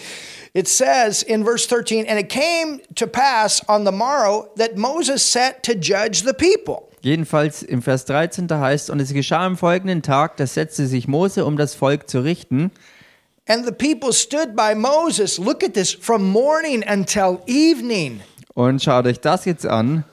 It says in verse 13, and it came to pass on the morrow that Moses set to judge the people. Jedenfalls im Vers 13 da heißt, und es geschah am folgenden Tag, da setzte sich Mose, um das Volk zu richten. And the people stood by Moses, look at this, from morning until evening. Und schaut euch das jetzt an.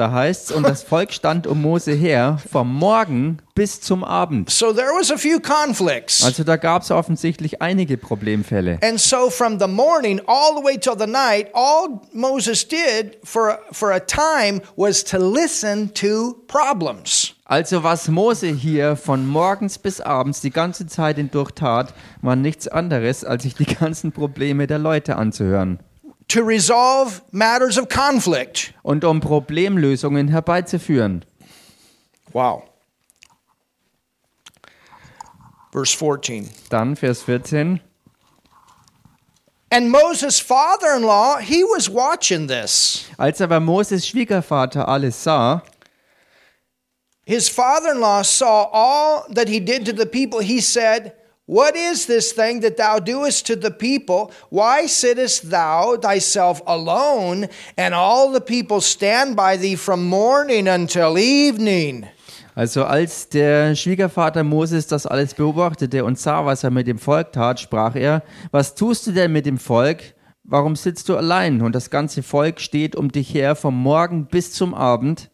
Da heißt es, und das Volk stand um Mose her, vom Morgen bis zum Abend. So there was a few conflicts. Also da gab es offensichtlich einige Problemfälle. And so from the morning all the way till the night, all Moses did for, for a time was to listen to problems. Also was Mose hier von morgens bis abends die ganze Zeit hindurch tat, war nichts anderes, als sich die ganzen Probleme der Leute anzuhören. To resolve matters of conflict. Und um Problemlösungen herbeizuführen. Wow. Verse 14. Dann Vers 14. And Moses' father in law, he was watching this. Als aber Moses Schwiegervater alles sah, His father in law saw all that he did to the people. He said, What is this thing that thou doest to the people? Why sittest thou thyself alone, and all the people stand by thee from morning until evening? also als der Schwiegervater Moses das alles beobachtete und sah, was er mit dem Volk tat, sprach er, was tust du denn mit dem Volk? Warum sitzt du allein und das ganze Volk steht um dich her vom Morgen bis zum Abend?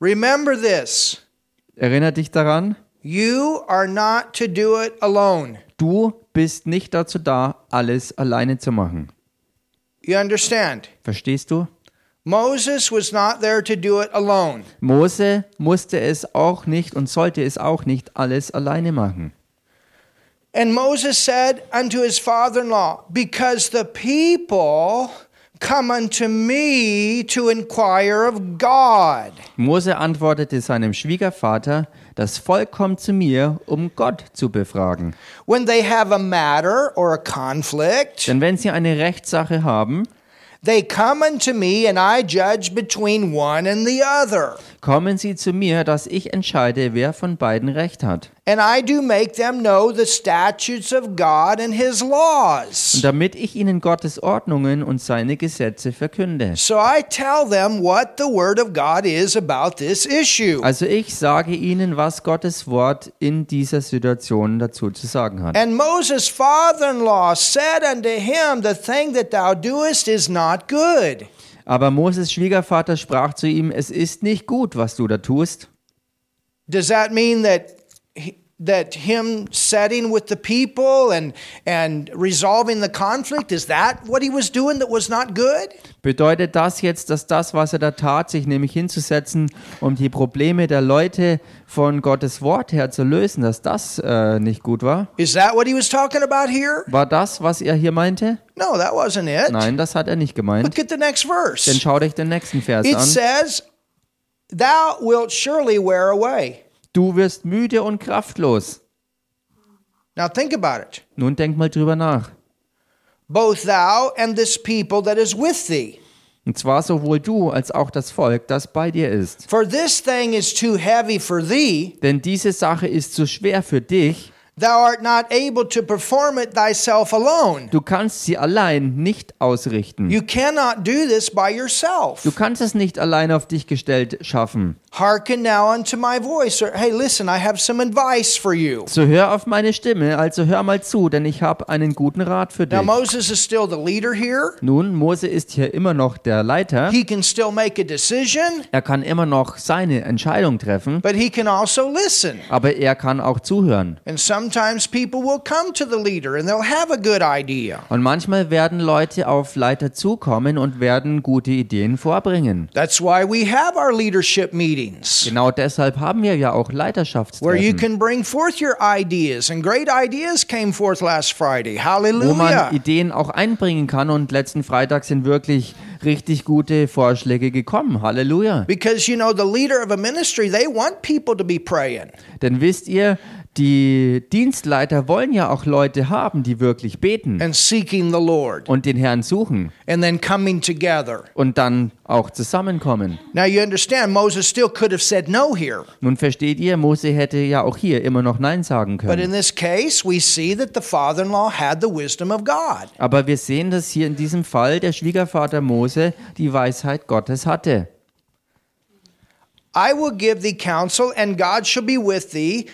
Remember this Erinner dich daran, you are not to do it alone. du bist nicht dazu da, alles alleine zu machen. You understand? Verstehst du? Moses was not there to do it alone. Mose musste es auch nicht und sollte es auch nicht alles alleine machen. And Moses said unto his father in law, Because the people come unto me to inquire of God. Mose antwortete seinem Schwiegervater, das Volk kommt zu mir, um Gott zu befragen. When they have a matter or a conflict, Denn wenn sie eine Rechtssache haben, they come unto me, and I judge between one and the other. kommen sie zu mir, dass ich entscheide, wer von beiden Recht hat. And I do make them know the statutes of God and his Und laws. damit ich ihnen Gottes Ordnungen und seine Gesetze verkünde. So I tell them what the word of God is about this issue. Also ich sage ihnen, was Gottes Wort in dieser Situation dazu zu sagen hat. And Moses' father in law said unto him, The thing that thou doest is not good. Aber Moses Schwiegervater sprach zu ihm, es ist nicht gut, was du da tust. Does that mean that that him setting with the people and and resolving the conflict is that what he was doing that was not good? Bedeutet das jetzt, dass das, was er da tat, sich nämlich hinzusetzen, um die Probleme der Leute von Gottes Wort her zu lösen, dass das äh, nicht gut war? Is that what he was talking about here? War das, was er hier meinte? No, that wasn't it. Nein, das hat er nicht gemeint. Look at the next verse. schau dich den nächsten Vers It an. says, "Thou wilt surely wear away." Du wirst müde und kraftlos. Now think about it. Nun denk mal drüber nach. Both thou and this people that is with thee. Und zwar sowohl du als auch das Volk, das bei dir ist. For this thing is too heavy for thee. Denn diese Sache ist zu schwer für dich. Thou art not able to perform it thyself alone. Du kannst sie allein nicht ausrichten. You cannot do this by yourself. Du kannst es nicht allein auf dich gestellt schaffen. Hearken now unto my voice. Or, hey, listen, I have some advice for you. So hör auf meine Stimme, also hör mal zu, denn ich habe einen guten Rat für Now, dich. Moses is still the leader here. Nun, Mose ist hier immer noch der Leiter. He can still make a decision, Er kann immer noch seine Entscheidung treffen, but he can also listen. aber er kann auch zuhören. And sometimes people will come to the leader and they'll have a good idea. Und manchmal werden Leute auf Leiter zukommen und werden gute Ideen vorbringen. That's why we have our leadership meetings. Genau deshalb haben wir ja auch Where you Leiterschaftstreffen, can bring forth your ideas, and great ideas came forth last Friday. wo Hallelujah. man Ideen auch einbringen kann. Und letzten Freitag sind wirklich richtig gute Vorschläge gekommen. Halleluja. Because you know, the leader of a ministry, they want people to be praying. Denn wisst ihr, die Dienstleiter wollen ja auch Leute haben, die wirklich beten and seeking the Lord und den Herrn suchen and then coming together. und dann auch zusammenkommen. Now you understand Moses still could have said no here. Nun versteht ihr, Mose hätte ja auch hier immer noch Nein sagen But in können. this case, we see that the father in law had the wisdom of God. Aber wir sehen, dass hier in diesem Fall der Schwiegervater Mose die Weisheit Gottes hatte. I will give thee counsel, and God shall be with thee.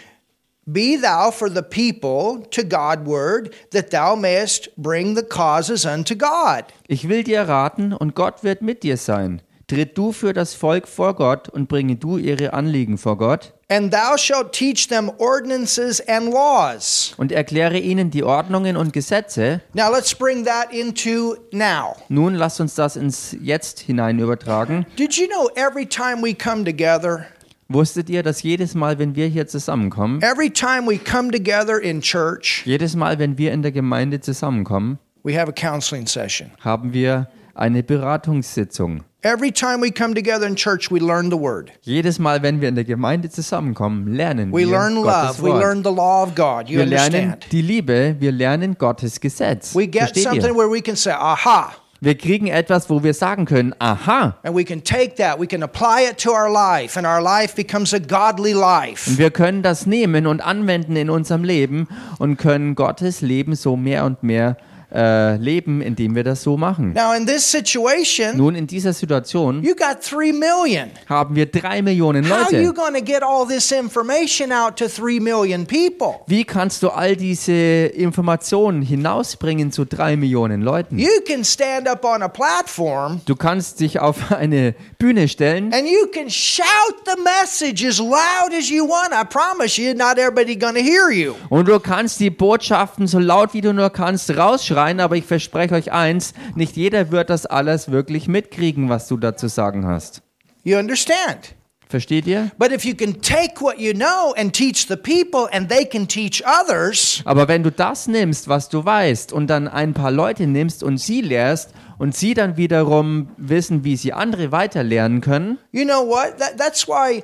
Be thou for the people to Godward, that thou mayest bring the causes unto God. Ich will dir raten und Gott wird mit dir sein. Tritt du für das Volk vor Gott und bringe du ihre Anliegen vor Gott And thou shalt teach them ordinances and laws. und erkläre ihnen die Ordnungen und Gesetze. Now let's bring that into now. Nun lasst uns das ins Jetzt hinein übertragen. Did you know every time we come together, Wusstet ihr, dass jedes Mal, wenn wir hier zusammenkommen, every time we come together in church, jedes Mal, wenn wir in der Gemeinde zusammenkommen, we have a counseling session? haben wir eine Beratungssitzung. Every time we come together in church, we learn the word. Jedes Mal, wenn wir in der Gemeinde zusammenkommen, lernen We wir learn Gottes love. We Wort. learn the law of God. You wir lernen understand? die Liebe, wir lernen Gottes Gesetz. We get Versteht something ihr? where we can say, aha. Wir kriegen etwas, wo wir sagen können, aha. And we can take that, we can apply it to our life, and our life becomes a godly life. Und wir können das nehmen und anwenden in unserem Leben und können Gottes Leben so mehr und mehr äh, leben, indem wir das so machen. Now, in this situation, Nun, in dieser Situation you got three million. haben wir drei Millionen How are you Leute. going to get all this information out to three million people? Wie kannst du all diese Informationen hinausbringen zu drei Millionen Leuten? You can stand up on a platform Du kannst dich auf eine Bühne stellen and you can shout the message as loud as you want. I promise you, not everybody to hear you. und du kannst die Botschaften so laut wie du nur kannst rausschreien, aber ich verspreche euch eins, nicht jeder wird das alles wirklich mitkriegen, was du da zu sagen hast. You understand? Versteht ihr? But if you can take what you know and teach the people and they can teach others, Aber wenn du das nimmst, was du weißt, und dann ein paar Leute nimmst und sie lehrst und sie dann wiederum wissen, wie sie andere weiterlernen können, you know what? That, that's why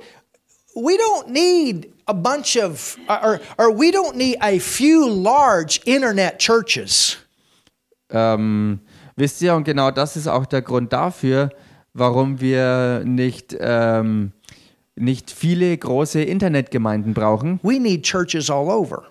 we don't need a bunch of, or, or we don't need a few large internet churches. Ähm, wisst ihr, und genau das ist auch der Grund dafür, warum wir nicht, ähm, nicht viele große Internetgemeinden brauchen, We need churches all over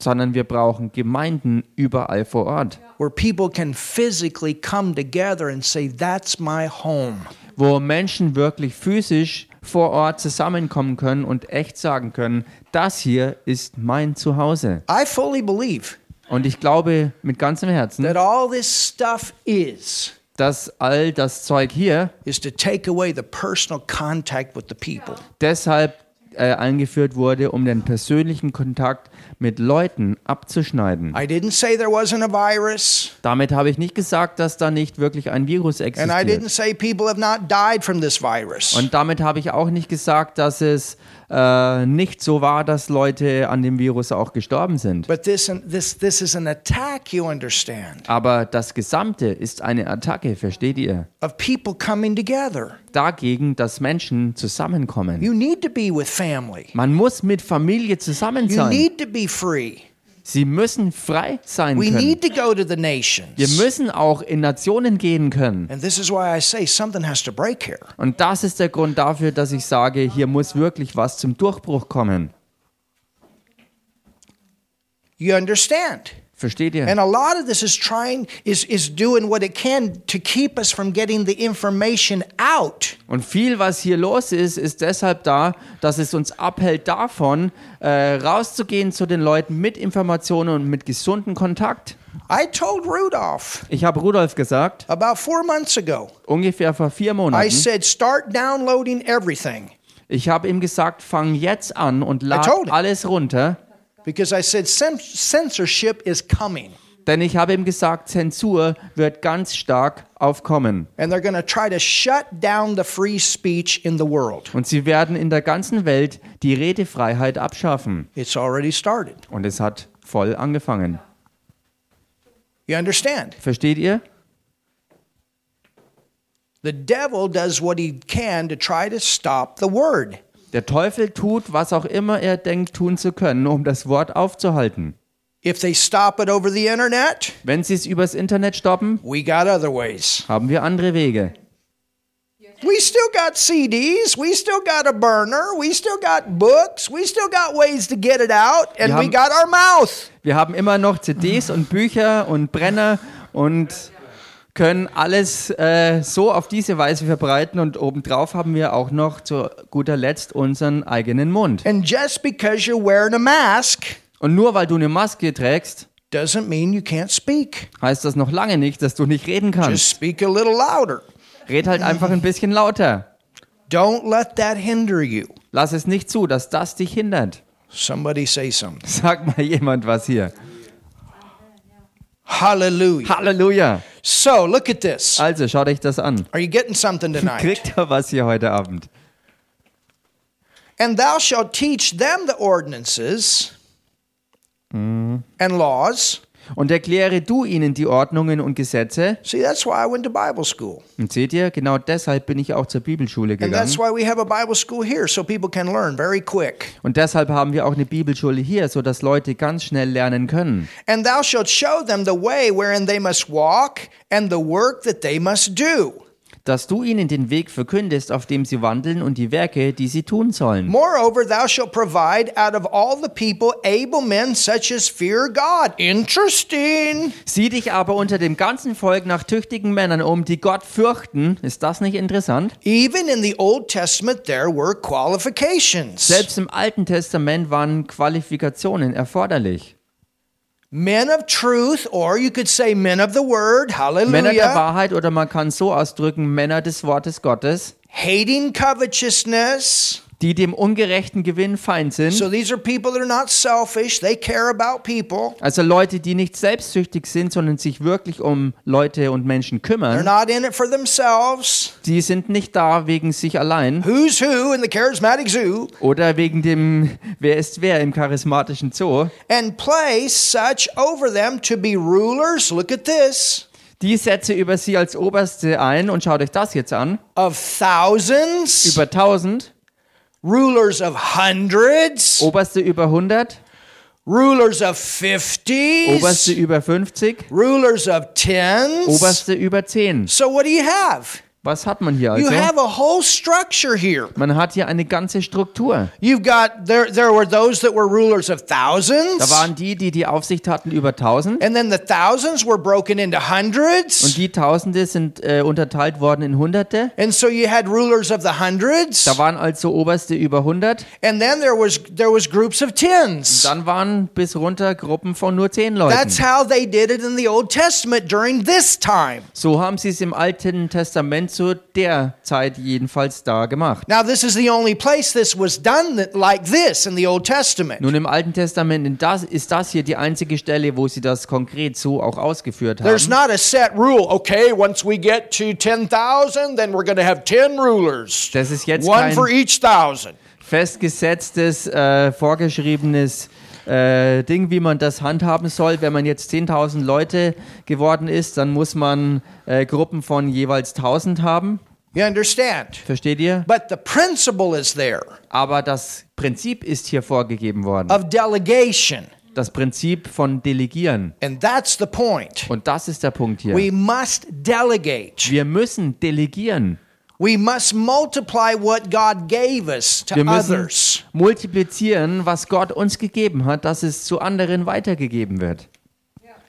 sondern wir brauchen Gemeinden überall vor Ort, where people can physically come together and say, That's my home. wo Menschen wirklich physisch vor Ort zusammenkommen können und echt sagen können, das hier ist mein Zuhause. I fully believe Und ich glaube mit ganzem Herzen, that all this stuff is, dass all das Zeug hier is to take away the personal contact with the people. deshalb äh, eingeführt wurde, um den persönlichen Kontakt mit Leuten abzuschneiden. I didn't say there wasn't a virus, Damit habe ich nicht gesagt, dass da nicht wirklich ein Virus and I existiert. didn't say people have not died from this virus. Und damit habe ich auch nicht gesagt, dass es äh, nicht so war, dass Leute an dem Virus auch gestorben sind. But this, this, this is an attack, you understand, Aber das Gesamte ist eine Attacke, versteht ihr? of people coming together. Dagegen, dass Menschen zusammenkommen. You need to be with family. Man muss mit Familie zusammen sein. Be free. Sie müssen frei sein We können. need to go to the nations. Wir müssen auch in Nationen gehen können. And this is why I say something has to break here. Und das ist der Grund dafür, dass ich sage, hier muss wirklich was zum Durchbruch kommen. You understand? Versteht ihr? And a lot of this is trying is is doing what it can to keep us from getting the information out. Und viel, was hier los ist, ist deshalb da, dass es uns abhält davon, äh, rauszugehen zu den Leuten mit Informationen und mit gesundem Kontakt. I told Rudolph Ich habe Rudolf gesagt, about four months ago. ungefähr vor vier I Monaten, said, start downloading everything. ich habe ihm gesagt, fang jetzt an und lad alles runter. Because I said cen- censorship is coming. Denn ich habe ihm gesagt, Zensur wird ganz stark aufkommen. And they're going to try to shut down the free speech in the world. Und sie werden in der ganzen Welt die Redefreiheit abschaffen. It's already started. Und es hat voll angefangen. You understand? Versteht ihr? The devil does what he can to try to stop the word. Der Teufel tut, was auch immer er denkt tun zu können, um das Wort aufzuhalten. If they stop it over the internet, Wenn sie es übers Internet stoppen, we got other ways. haben wir andere Wege. We still got CDs, we still got a burner, we still got books, we still got ways to get it out, and Wir we haben- got our mouth. Wir haben immer noch CDs und Bücher und Brenner und können alles äh, so auf diese Weise verbreiten und obendrauf haben wir auch noch zu guter Letzt unseren eigenen Mund. And just because you're wearing a mask Und nur weil du eine Maske trägst, doesn't mean you can't speak. heißt das noch lange nicht, dass du nicht reden Just kannst. speak a little louder. Red halt einfach ein bisschen lauter. Don't let that hinder you. Lass es nicht zu, dass das dich hindert. Somebody say something. Sag mal jemand was hier. Hallelujah. Halleluja. So, look at this. Also, schaut euch das an. Are you getting something tonight? Kriegt ihr was hier heute Abend? And thou shalt teach them the ordinances and laws Und erkläre du ihnen die Ordnungen und Gesetze. See, that's why I went to Bible school. Und seht ihr, genau deshalb bin ich auch zur Bibelschule And that's gegangen. why we have a Bible school here so people can learn very quick. Und deshalb haben wir auch eine Bibelschule hier, so dass Leute ganz schnell lernen können. And thou shalt show them the way wherein they must walk and the work that they must do. Dass du ihnen den Weg verkündest, auf dem sie wandeln und die Werke, die sie tun sollen. Moreover, thou shalt provide out of all the people able men such as fear God. Interesting. Sieh dich aber unter dem ganzen Volk nach tüchtigen Männern um, die Gott fürchten. Ist das nicht interessant? Even in the Old Testament, there were qualifications. Selbst im Alten Testament waren Qualifikationen erforderlich. Men of truth, or you could say men of the word, hallelujah. Männer der Wahrheit oder man kann so ausdrücken, Männer des Wortes Gottes, hating covetousness. Die dem ungerechten Gewinn feind sind. So these are people that are not selfish, they care about people. Also Leute, die nicht selbstsüchtig sind, sondern sich wirklich um Leute und Menschen They're kümmern. not in it for themselves. Die sind nicht da wegen sich allein Who's who in the charismatic zoo? oder wegen dem Wer ist wer im charismatischen Zoo. And place such over them to be rulers. Look at this. Die setze über sie als Oberste ein und schaut euch das jetzt an. Of thousands, Über 1000, rulers of hundreds, Oberste über 100, rulers of fifties, Oberste über 50, rulers of tens. Oberste über 10. So what do you have? Was hat man hier You also? have a whole structure here. Man hat hier eine ganze Struktur. You've got there there were those that were rulers of Da thousands. waren die, die die Aufsicht hatten über 1000 And then the thousands were broken into und hundreds. die Tausende sind äh, unterteilt worden in Hunderte. And so you had rulers of the hundreds. Da waren also Oberste über 100. And then there was there was groups of tens. Dann waren bis runter Gruppen von nur 10 Leuten. That's how they did it in the Old Testament during this time. So haben sie es im Alten Testament zu der Zeit jedenfalls da gemacht. Now this is the only place this was done like this in the Old Testament. Nun im Alten Testament das, ist das hier die einzige Stelle, wo sie das konkret so auch ausgeführt There's haben. not a set rule. Okay, once we get to 10,000, then we're going to have 10 rulers. Das ist jetzt One kein for each thousand. festgesetztes, äh, vorgeschriebenes äh, Ding, wie man das handhaben soll. Wenn man jetzt 10.000 Leute geworden ist, dann muss man äh, Gruppen von jeweils 1.000 haben. You understand? Versteht ihr? But the principle is there Aber das Prinzip ist hier vorgegeben worden. of delegation. Das Prinzip von Delegieren. And that's the point. Und das ist der Punkt hier. We must delegate. Wir müssen delegieren. We must multiply what God gave us to Wir müssen others. multiplizieren, was Gott uns gegeben hat, dass es zu anderen weitergegeben wird.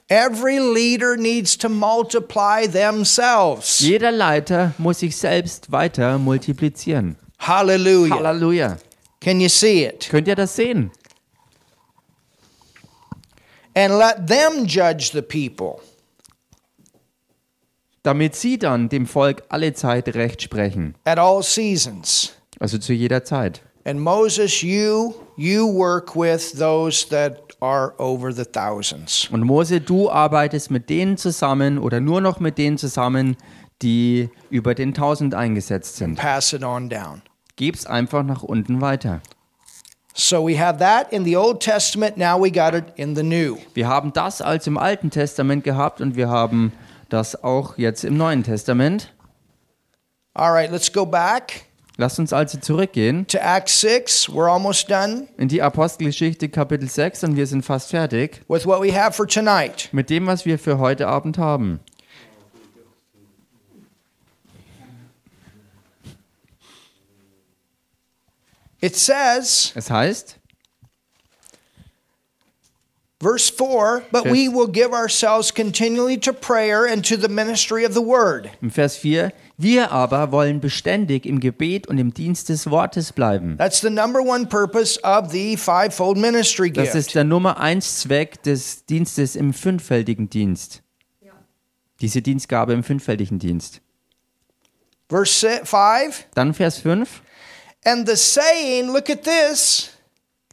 Every leader needs to multiply themselves. Jeder Leiter muss sich selbst weiter multiplizieren. Hallelujah. Halleluja. Can you see it? Könnt ihr das sehen? And let them judge the people. Damit sie dann dem Volk alle Zeit Recht sprechen. at all seasons. Also zu jeder Zeit. And Moses, you you work with those that are over the thousands. Und Mose, du arbeitest mit denen zusammen oder nur noch mit denen zusammen, die über den Tausend eingesetzt sind. Pass it on down. Gib's einfach nach unten weiter. So we have that in the Old Testament, now we got it in the New. Wir haben das als im Alten Testament gehabt und wir haben das auch jetzt im Neuen Testament. All right, let's go back Lasst uns also zurückgehen to Acts 6. We're almost done in die Apostelgeschichte Kapitel 6 und wir sind fast fertig with what we have for tonight. mit dem, was wir für heute Abend haben. It says, Es heißt, verse 4, but Yes. we will give ourselves continually to prayer and to the ministry of the word. im Vers 4, wir aber wollen beständig im Gebet und im Dienst des Wortes bleiben. That's the number one purpose of the fivefold ministry Das gift. ist der Nummer eins Zweck des Dienstes im fünffältigen Dienst. Diese Dienstgabe im fünffältigen Dienst. Verse 5, Dann Vers 5. and the saying, look at this,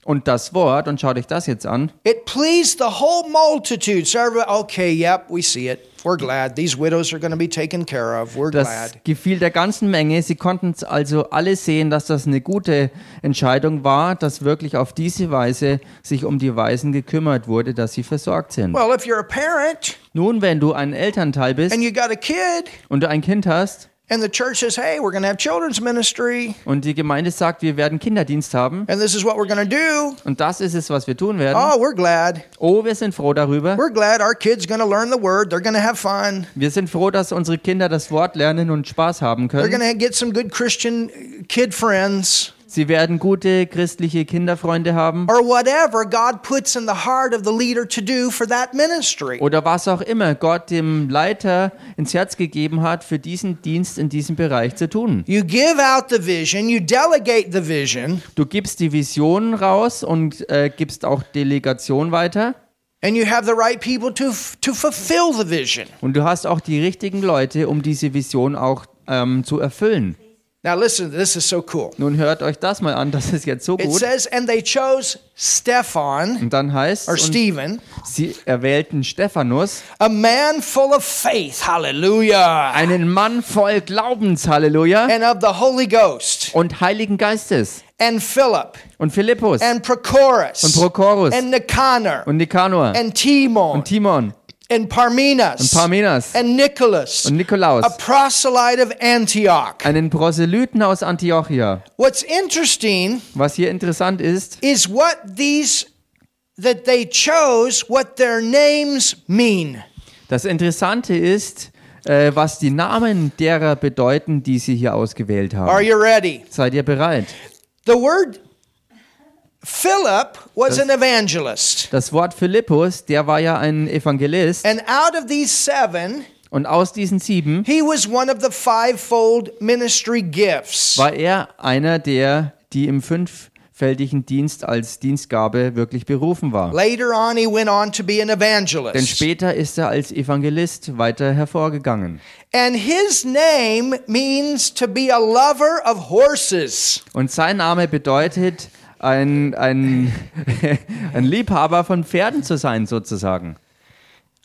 Und das Wort, und schaut euch das jetzt an, it pleased the whole multitude. So okay, yep, we see it. we're glad. These widows are going to be taken care of. We're Das glad. gefiel der ganzen Menge. Sie konnten also alle sehen, dass das eine gute Entscheidung war, dass wirklich auf diese Weise sich um die Waisen gekümmert wurde, dass sie versorgt sind. Well, if you're a parent Nun, wenn du ein Elternteil bist and you got a kid und du ein Kind hast and the church says, hey, we're going to have children's ministry und die Gemeinde sagt, wir werden Kinderdienst haben and this is what we're going to do, und das ist es, was wir tun werden. oh, we're glad. Oh, wir sind froh darüber. We're glad our kid's going to learn the word. They're going to have fun. Wir sind froh, dass unsere Kinder das Wort lernen und Spaß haben They're können. going to get some good Christian kid friends Sie werden gute christliche Kinderfreunde haben or whatever God puts in the heart of the leader to do for that ministry. oder was auch immer Gott dem Leiter ins Herz gegeben hat, für diesen Dienst in diesem Bereich zu tun. You give out the vision, you delegate the vision, Du gibst die Vision raus und äh, gibst auch Delegation weiter and you have the right people to, to fulfill the vision. und du hast auch die richtigen Leute, um diese Vision auch ähm, zu erfüllen. Now, listen, this is so cool. Nun hört euch das mal an, das ist jetzt so It gut. says, and they chose Stephan Und dann heißt or Stephen, sie erwählten Stephanus, a man full of faith, hallelujah, einen Mann voll Glaubens, Halleluja, and of the Holy Ghost, und Heiligen Geistes. and Philip, Und Philippus. And Prochorus, und Prochorus. And Nicanor, und Nikanor and Timon, und Timon and Parmenas, und Parmenas and Nicholas, und Nikolaus, a proselyte of Antioch. einen Proselyten aus Antiochia. What's interesting Was hier interessant ist, is what these that they chose, what their names mean. das Interessante ist, äh, was die Namen derer bedeuten, die sie hier ausgewählt Are haben. you ready? Seid ihr bereit? The word Philip was an evangelist. Das Wort Philippus, der war ja ein Evangelist And out of these seven, und aus diesen sieben he was one of the fivefold ministry gifts. war er einer der, die im fünffältigen Dienst als Dienstgabe wirklich berufen war. Later on, he went on to be an Denn evangelist. später ist er als Evangelist weiter hervorgegangen. And his name means to be a lover of horses. Und sein Name bedeutet, ein, ein, ein Liebhaber von Pferden zu sein, sozusagen.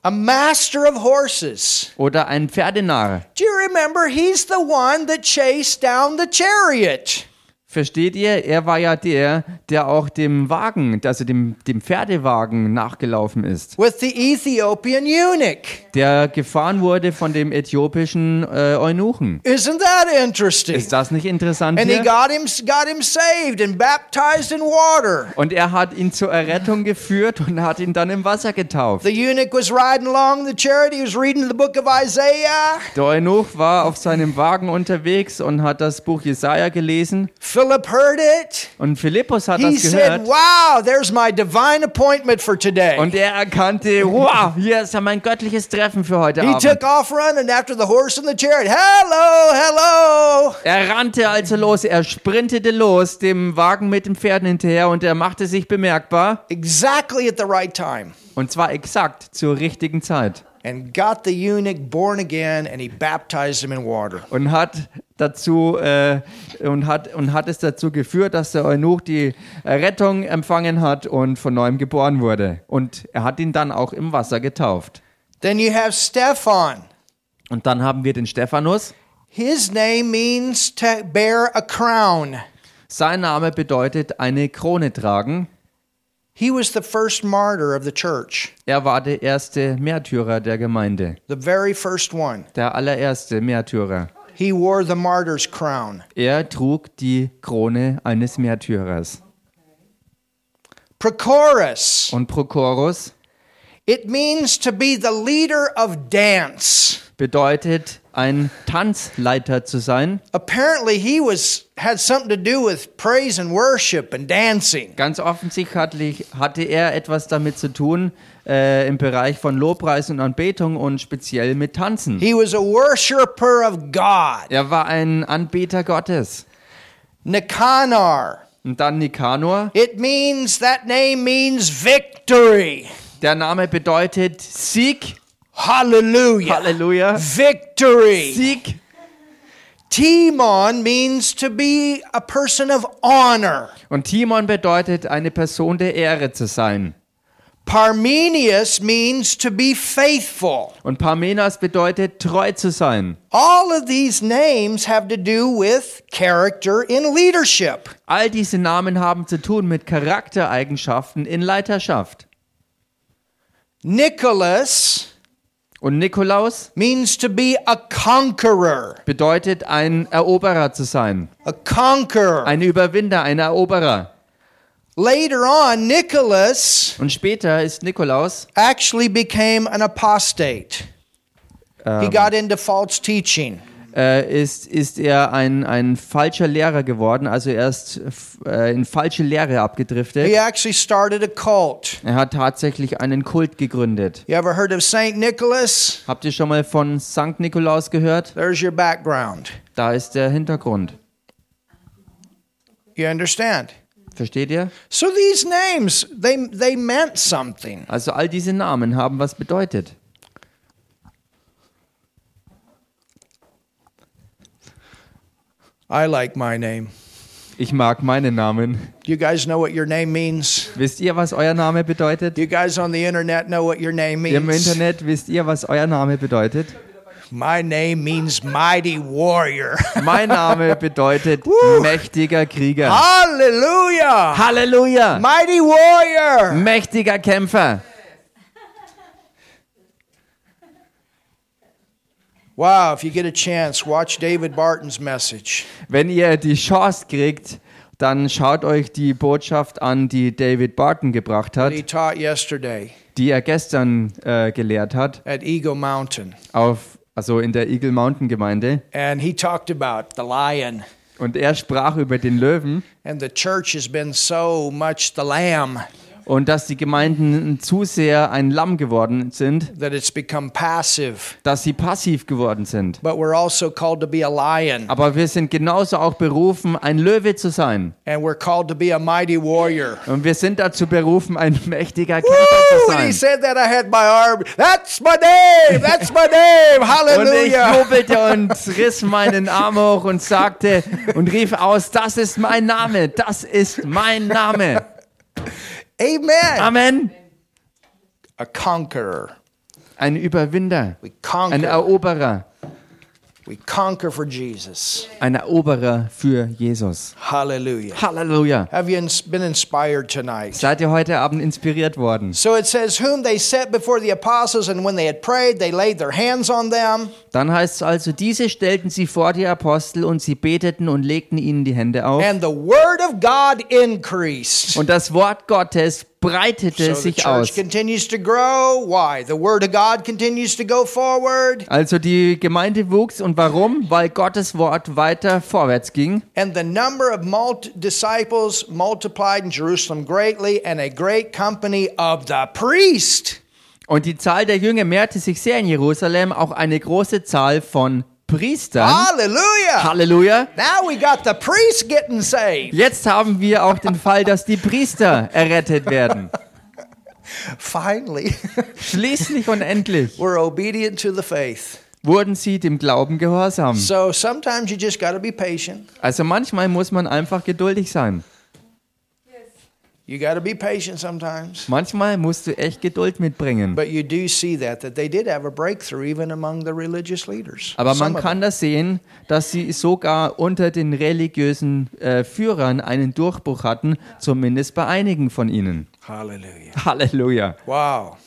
A master of horses. Oder ein Pferdenarr. Do you remember? He's the one that chased down the chariot. Versteht ihr? Er war ja der, der auch dem Wagen, also dem, dem Pferdewagen nachgelaufen ist. with the Ethiopian eunuch. Der gefahren wurde von dem äthiopischen äh, Eunuchen. Isn't that interesting? Ist das nicht interessant And he hier? got him got him saved and baptized in water. Und er hat ihn zur Errettung geführt und hat ihn dann im Wasser getauft. The eunuch was riding along the chariot. He was reading the book of Isaiah. Der Eunuch war auf seinem Wagen unterwegs und hat das Buch Jesaja gelesen. Philip heard it. Und Philippus hat He das said, gehört. "Wow, there's my divine appointment for today." Und er erkannte, wow, hier ist ja mein göttliches Treffen für heute He Abend. took off running after the horse and the chariot. Hello, hello. Er rannte also los, er sprintete los, dem Wagen mit den Pferden hinterher und er machte sich bemerkbar. Exactly at the right time. Und zwar exakt zur richtigen Zeit. And got the eunuch born again and he baptized him in water. Und hat dazu äh, und hat und hat es dazu geführt, dass der Eunuch die Rettung empfangen hat und von neuem geboren wurde. Und er hat ihn dann auch im Wasser getauft. Then you have Stephan. Und dann haben wir den Stephanus. His name means to bear a crown. Sein Name bedeutet eine Krone tragen. He was the first martyr of the church, Er war der erste Märtyrer der Gemeinde. the very first one. Der allererste Märtyrer. He wore the martyr's crown. Er trug die Krone eines Märtyrers. Prochorus. Und Prochorus It means to be the leader of dance. bedeutet, ein Tanzleiter zu sein. Apparently, he was had something to do with praise and worship and dancing. Ganz offensichtlich hatte er etwas damit zu tun äh, im Bereich von Lobpreis und Anbetung und speziell mit Tanzen. He was a worshiper of God. Er war ein Anbeter Gottes. Nicanor. Und dann Nikanor. It means that name means victory. Der Name bedeutet Sieg. Hallelujah. Halleluja. Victory. Sieg. Timon means to be a person of honor. Und Timon bedeutet, eine Person der Ehre zu sein. Parmenius means to be faithful. Und Parmenas bedeutet treu zu sein. All of these names have to do with character in leadership. All diese Namen haben zu tun mit Charaktereigenschaften in Leiterschaft. Nicholas Und Nikolaus means to be a conqueror. bedeutet ein Eroberer zu sein. A conqueror. Ein Überwinder, ein Eroberer. Later on, Nicholas Und später ist Nikolaus actually became an apostate. He got into false teaching. Äh, ist, ist er ein, ein falscher Lehrer geworden, also er ist äh, in falsche Lehre abgedriftet. He actually started a cult. Er hat tatsächlich einen Kult gegründet. You ever heard of Saint Nicholas? Habt ihr schon mal von Sankt Nikolaus gehört? There's your background. Da ist der Hintergrund. You understand? Versteht ihr? So these names, they they meant something. Also all diese Namen haben was bedeutet. I like my name. Ich mag meinen Namen. Do you guys know what your name means? Wisst ihr, was euer Name bedeutet? Do you guys on the internet know what your name Im means? Internet wisst ihr, was euer Name bedeutet? My name means mighty warrior. Mein Name bedeutet mächtiger Krieger. Hallelujah! Halleluja! Mighty warrior! Mächtiger Kämpfer. Wow, if you get a chance, watch David Barton's message. Wenn ihr die Chance kriegt, dann schaut euch die Botschaft an, die David Barton gebracht hat, he taught yesterday die er gestern äh, gelehrt hat, at Eagle Mountain. auf, also in der Eagle Mountain Gemeinde. And he talked about the lion. Und er sprach über den Löwen And the church has been so much the lamb und dass die Gemeinden zu sehr ein Lamm geworden sind, that it's become passive. dass sie passiv geworden sind. But we're also called to be a lion. Aber wir sind genauso auch berufen, ein Löwe zu sein. And we're called to be a mighty warrior. Und wir sind dazu berufen, ein mächtiger Kämpfer Woo! zu he sein. said that, I had my arm. That's my name. That's my name. Und ich jubelte und riss meinen Arm hoch und sagte und rief aus, das ist mein Name, das ist mein Name. Amen. Amen. A conqueror. Ein Überwinder, We ein. Eroberer, We conquer for Jesus. Ein Eroberer für Jesus. Hallelujah. Halleluja. Have you ins- been inspired tonight? Seid ihr heute Abend inspiriert worden? So it says, Whom they set before the apostles, and when they had prayed, they laid their hands on them. Dann heißt es also, diese stellten sie vor die Apostel und sie beteten und legten ihnen die Hände auf. And the word of God increased. Und das Wort Gottes breitete So sich aus. Also die Gemeinde wuchs und warum? Weil Gottes Wort weiter vorwärts ging And the number of disciples multiplied in Jerusalem greatly, and a great company of the priest. und die Zahl der Jünger mehrte sich sehr in Jerusalem, auch eine große Zahl von Priestern. Hallelujah! Halleluja! Now we got the priest getting saved. Jetzt haben wir auch den Fall, dass die Priester errettet werden. Finally, Schließlich und endlich we're obedient to the faith. wurden sie dem Glauben gehorsam. So sometimes you just got to be patient. Also manchmal muss man einfach geduldig sein. You got to be patient sometimes. Manchmal musst du echt Geduld mitbringen. But you do see that that they did have a breakthrough even among the religious leaders. Aber man kann das sehen, dass sie sogar unter den religiösen äh, Führern einen Durchbruch hatten, zumindest bei einigen von ihnen. them. Hallelujah. Halleluja. Wow.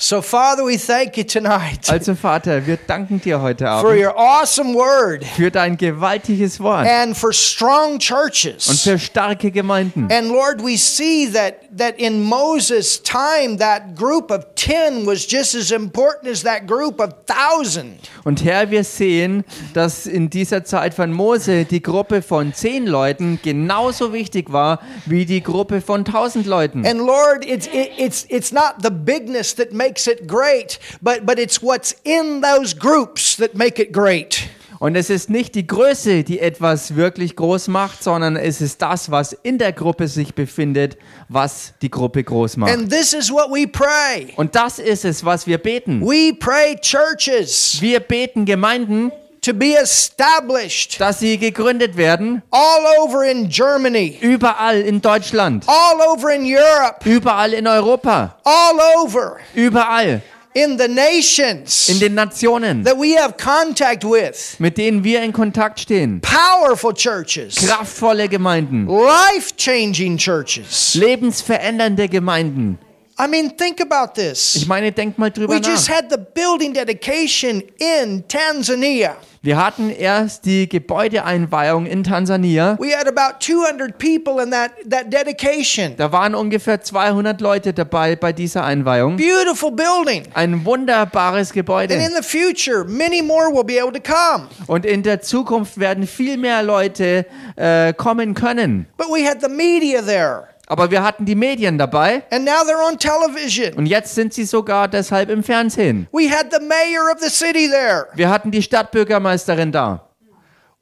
So Father, we thank you tonight Also Vater, wir danken dir heute for Abend your awesome word für dein gewaltiges Wort and for strong und churches. für starke Gemeinden. And Lord, we see that that in Moses' time that group of 10 was just as important as that group of 1000. Und Herr, wir sehen, dass in dieser Zeit von Mose die Gruppe von zehn Leuten genauso wichtig war wie die Gruppe von tausend Leuten. And Lord, it's it, it's it's not the bigness that makes it great, but but it's what's in those groups that make it great. Und es ist nicht die Größe, die etwas wirklich groß macht, sondern es ist das, was in der Gruppe sich befindet, was die Gruppe groß macht. And this is what we pray. Und das ist es, was wir beten. We pray churches Wir beten Gemeinden, to be established dass sie gegründet werden, all over in Germany, überall in Deutschland, all over in Europe, überall in Europa, all over überall in the in nations den Nationen, that we have contact with. mit denen wir in Kontakt stehen. Powerful churches, Kraftvolle Gemeinden, life changing churches. lebensverändernde Gemeinden. I mean, think about Ich this. meine, denkt mal drüber We just nach. had the building dedication in Tanzania. Wir hatten erst die Gebäudeeinweihung in Tansania. We had about 200 people in that, that dedication. Da waren ungefähr 200 Leute dabei bei dieser Einweihung. Beautiful building. Ein wunderbares And Gebäude. in the future, many more will be able to come. Und in der Zukunft werden viel mehr Leute äh, kommen können. But we had the media there. Aber wir hatten die Medien dabei. And now they're on television. Und jetzt sind sie sogar deshalb im Fernsehen. We had the mayor of the city there. Wir hatten die Stadtbürgermeisterin da.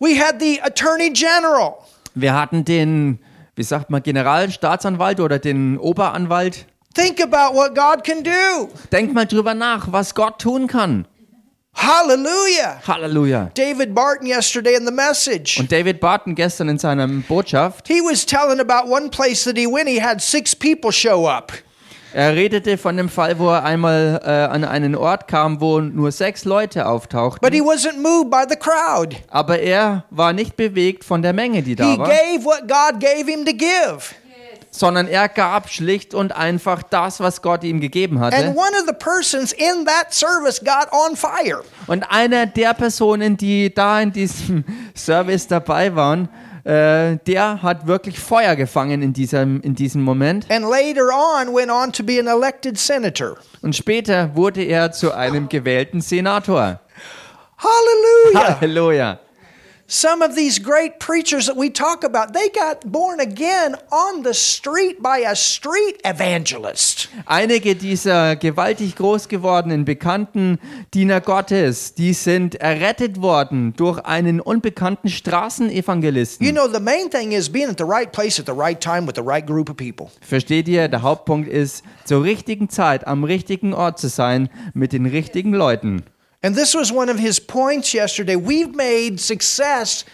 We had the attorney general. Wir hatten den, wie sagt man, Generalstaatsanwalt oder den Oberanwalt. Think about what God can do. Denkt mal drüber nach, was Gott tun kann. Hallelujah. Halleluja. David Barton yesterday in the message. Und David Barton gestern in seiner Botschaft, He was telling about one place that he went. He had six people show up. er redete von dem Fall, wo er einmal äh, an einen Ort kam, wo nur sechs Leute auftauchten. But he wasn't moved by the crowd. Aber er war nicht bewegt von der Menge, die He da war, gave what God gave him to give. Sondern er gab schlicht und einfach das, was Gott ihm gegeben And hatte. one of the persons in that service got on fire. Und einer der Personen, die da in diesem Service dabei waren, äh, der hat wirklich Feuer gefangen in diesem, in diesem Moment. And later on went on to be an elected senator. Und später wurde er zu einem gewählten Senator. Hallelujah. Halleluja. Some of these great preachers that we talk about, they got born again on the street by a street evangelist. Einige dieser gewaltig groß gewordenen bekannten Diener Gottes, die sind errettet worden durch einen unbekannten Straßenevangelisten. You know, the main thing is being at the right place at the right time with the right group of people. Versteht ihr? Der Hauptpunkt ist, zur richtigen Zeit am richtigen Ort zu sein mit den richtigen Leuten. And this was one of his points yesterday. We've made success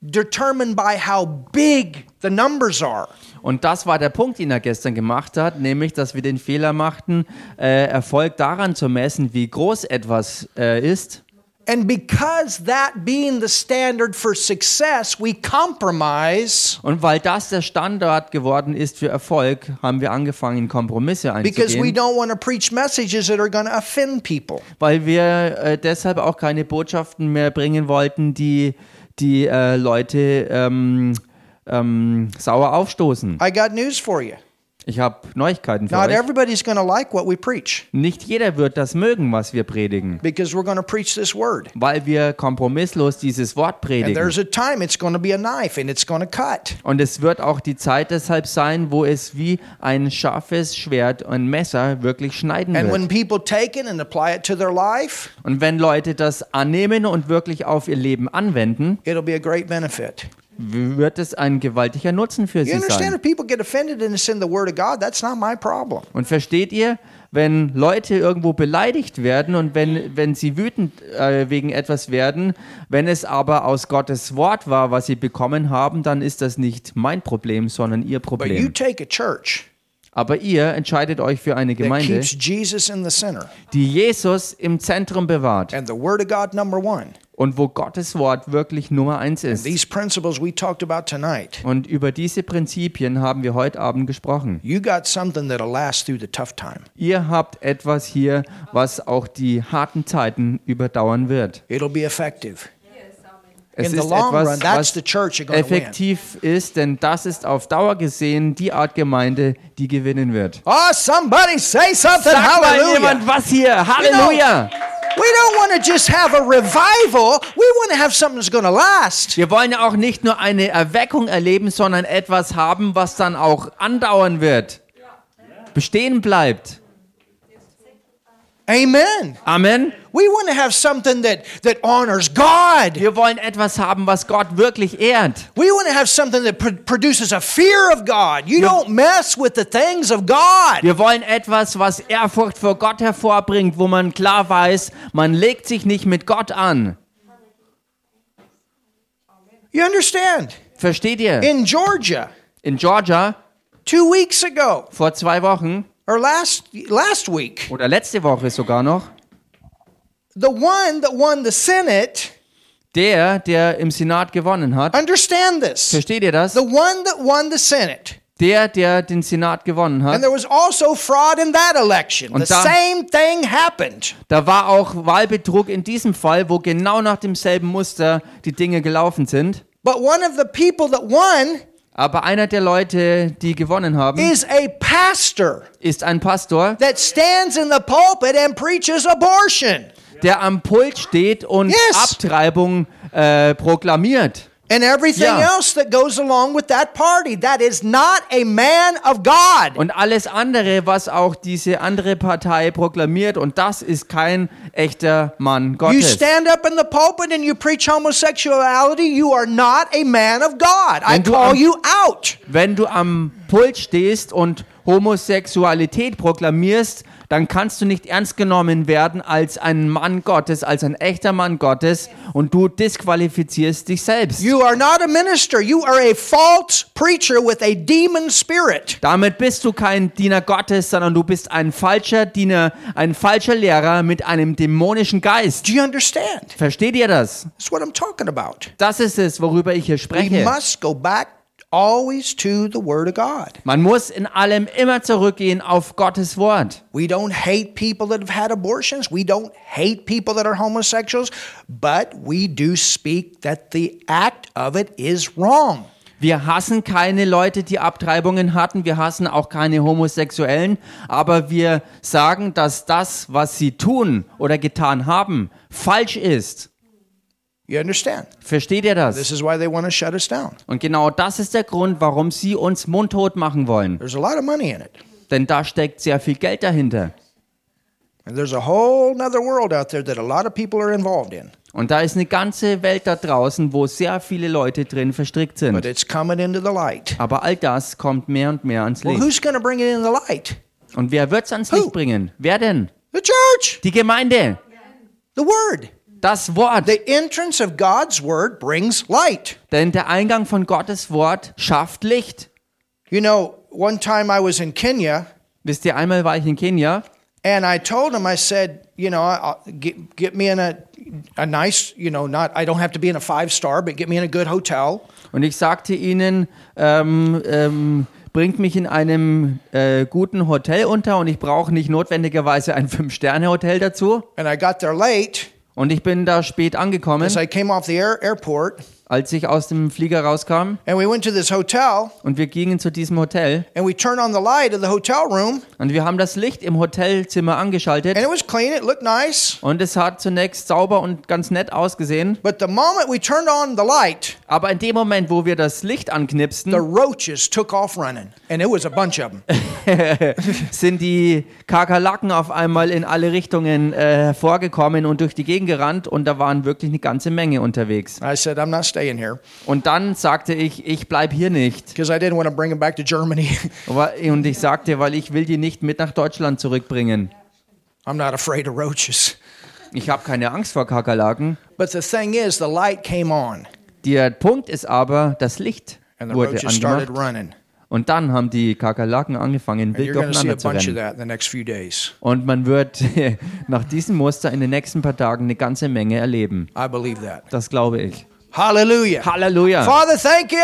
determined by how big the numbers are. Und das war der Punkt, den er gestern gemacht hat, nämlich, dass wir den Fehler machten, äh, Erfolg daran zu messen, wie groß etwas äh, ist. And because that being the standard for success, we compromise Und weil das der Standard geworden ist für Erfolg, haben wir angefangen, Kompromisse because we einzugehen, don't want to preach messages that are going to offend people. weil wir äh, deshalb auch keine Botschaften mehr bringen wollten, die die äh, Leute ähm, ähm, sauer aufstoßen. I got news for you. Ich habe Neuigkeiten für Not euch. everybody's going to like what we preach Nicht jeder wird das mögen, was wir predigen, because we're going to preach this word. weil wir kompromisslos dieses Wort And predigen. there's a time it's going to be a knife and it's going to cut. Und es wird auch die Zeit deshalb sein, wo es wie ein scharfes Schwert und Messer wirklich schneiden And wird. when people take it and apply it to their life, Und wenn Leute das annehmen und wirklich auf ihr Leben anwenden, it'll be a great benefit. Wird es ein gewaltiger Nutzen für You sie understand sein. if people get offended and it's in the word of God, that's not my problem. Und versteht ihr, wenn Leute irgendwo beleidigt werden und wenn, wenn sie wütend äh, wegen etwas werden, wenn es aber aus Gottes Wort war, was sie bekommen haben, dann ist das nicht mein Problem, sondern ihr Problem. Aber ihr entscheidet euch für eine Gemeinde, die Jesus im Zentrum bewahrt and the word of God number one. Und wo Gottes Wort wirklich Nummer eins ist. These principles we talked about tonight, Und über diese Prinzipien haben wir heute Abend gesprochen. you got something that'll last through the tough time. Ihr habt etwas hier, was auch die harten Zeiten überdauern wird. It'll be effective. Es in the ist long run, etwas, that's was effektiv ist, denn das ist auf Dauer gesehen die Art Gemeinde, die gewinnen wird. Oh, somebody say something. Sag mal jemand was hier. Halleluja! We don't want to just have a revival. We want to have something that's going to last. Wir wollen ja auch nicht nur eine Erweckung erleben, sondern etwas haben, was dann auch andauern wird. Bestehen bleibt. Amen. Amen. We want to have something that, that honors God. Wir wollen etwas haben, was Gott wirklich ehrt. We want to have something that pr- produces a fear of God. You don't mess with the things of God. Wir wollen etwas, was Ehrfurcht vor Gott hervorbringt, wo man klar weiß, man legt sich nicht mit Gott an. You understand? Versteht ihr? In Georgia, In Georgia two weeks ago, vor zwei Wochen or last last week, oder letzte Woche sogar noch, the one that won the Senate, der, der im Senat gewonnen hat, understand this. versteht ihr das? The one that won the Senate. Der, der den Senat gewonnen And hat, there was also fraud in that election. Und The da- same thing happened. da war auch Wahlbetrug in diesem Fall, wo genau nach demselben Muster die Dinge gelaufen sind. But one of the people that won Aber einer der Leute, die gewonnen haben, is a pastor ist ein Pastor, that stands in the pulpit and preaches abortion. der am Pult steht und Yes. Abtreibung äh, proklamiert. And everything Ja. else that goes along with that party. That is not a man of God. Und alles andere, was auch diese andere Partei proklamiert, und das ist kein echter Mann You Gottes. stand up in the pulpit and you preach homosexuality, you are not a man of God. I Wenn du call am- you out. Wenn du am Pult stehst und Homosexualität proklamierst, dann kannst du nicht ernst genommen werden als ein Mann Gottes, als ein echter Mann Gottes und du disqualifizierst dich selbst. You are not a minister. You are a false preacher with a demon spirit. Damit bist du kein Diener Gottes, sondern du bist ein falscher Diener, ein falscher Lehrer mit einem dämonischen Geist. Do you understand? Versteht ihr das? That's what I'm talking about. Das ist es, worüber ich hier We spreche. must go back always to the Word of God. Man muss in allem immer zurückgehen auf Gottes Wort. We don't hate people that have had abortions. We don't hate people that are homosexuals, but we do speak that the act of it is wrong. Wir hassen keine Leute, die Abtreibungen hatten. Wir hassen auch keine Homosexuellen. Aber wir sagen, dass das, was sie tun oder getan haben, falsch ist. You understand? Versteht ihr This das? is why they want to shut us down. Und genau das ist der Grund, warum sie uns mundtot machen wollen. There's a lot of money in it. Denn da steckt sehr viel Geld dahinter. And there's a whole other world out there that a lot of people are involved in. Und da ist eine ganze Welt da draußen, wo sehr viele Leute drin verstrickt But sind. it's coming into the light. Aber all das kommt mehr und mehr ans Well, Licht. who's going to bring it in the light? Und wer wird's ans Who? Licht bringen? Wer denn? The church, Die Gemeinde. the Word. Das Wort. The entrance of God's Word brings light. Denn der Eingang von Gottes Wort schafft Licht. You know, one time I was in Kenya Wisst ihr, einmal war ich in Kenia and I told him, I said, you know, get, get me in a, a nice, you know, not, I don't have to be in a five star, but get me in a good hotel. und ich sagte ihnen, ähm, ähm, bringt mich in einem äh, guten Hotel unter und ich brauche nicht notwendigerweise ein Fünf-Sterne-Hotel dazu. And I got there late Und ich bin da spät angekommen, as I came off the air, airport als ich aus dem Flieger rauskam. and we went to this hotel Und wir gingen zu diesem Hotel and we turned on the light of the hotel room und wir haben das Licht im Hotelzimmer angeschaltet. and it was clean. It looked nice. Und es hat zunächst sauber und ganz nett ausgesehen. But the moment we turned on the light, Aber in dem Moment, wo wir das Licht the anknipsten, roaches took off running. And it was a bunch of them. sind die Kakerlaken auf einmal in alle Richtungen äh, hervorgekommen und durch die Gegend gerannt und da waren wirklich eine ganze Menge unterwegs. I said, I'm not staying here Und dann sagte ich, ich bleib hier nicht. because I didn't want to bring them back to Germany. Und ich sagte, weil ich will die nicht mit nach Deutschland zurückbringen. I'm not afraid of roaches. Ich habe keine Angst vor Kakerlaken. But the thing is, the light came on Der Punkt ist aber, das Licht and the wurde roaches started angemacht running. und dann haben die Kakerlaken angefangen, And wild you're going to see a durcheinander zu rennen. Und man wird nach diesem Muster in den nächsten paar Tagen eine ganze Menge erleben. I believe that. Das glaube ich. Hallelujah. Halleluja. Father, thank you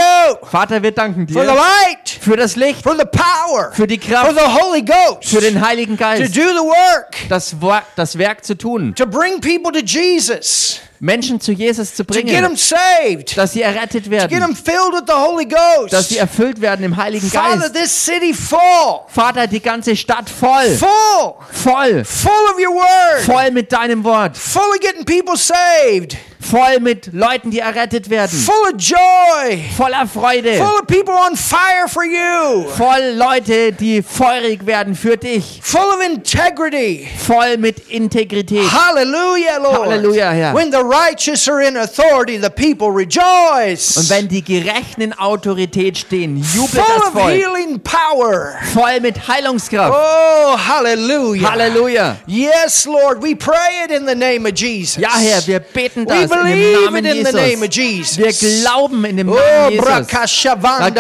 Vater, wir danken for the dir light, für das Licht, for the power, für die for Kraft, the Holy Ghost für den Heiligen to Geist, do the work, das, das Werk zu tun, to bring people to Jesus, Menschen zu Jesus zu to get bringen, them saved, dass sie errettet get werden, them filled with the Holy dass sie Ghost. erfüllt werden im Heiligen Father, Geist. this city full, Vater, die ganze Stadt voll, full, voll, full of your word, voll mit deinem Wort, full of getting people saved, voll mit Leuten, die errettet werden, full of joy, voller Freude, full of people on fire for you, voll Leute, die feurig werden für dich, full of integrity. voll mit Integrität. Hallelujah, Lord. Hallelujah, Herr. When the righteous are in authority, the people rejoice. Und wenn die Gerechten in Autorität stehen, jubelt full das of Volk. healing power. Voll mit Heilungskraft. Oh, hallelujah. Halleluja. Yes, Lord, we pray it in the name of Jesus. Ja, Herr, wir beten das believe it in the name of Jesus. Oh, Jesus. Wir glauben in dem Oh, Namen Jesus.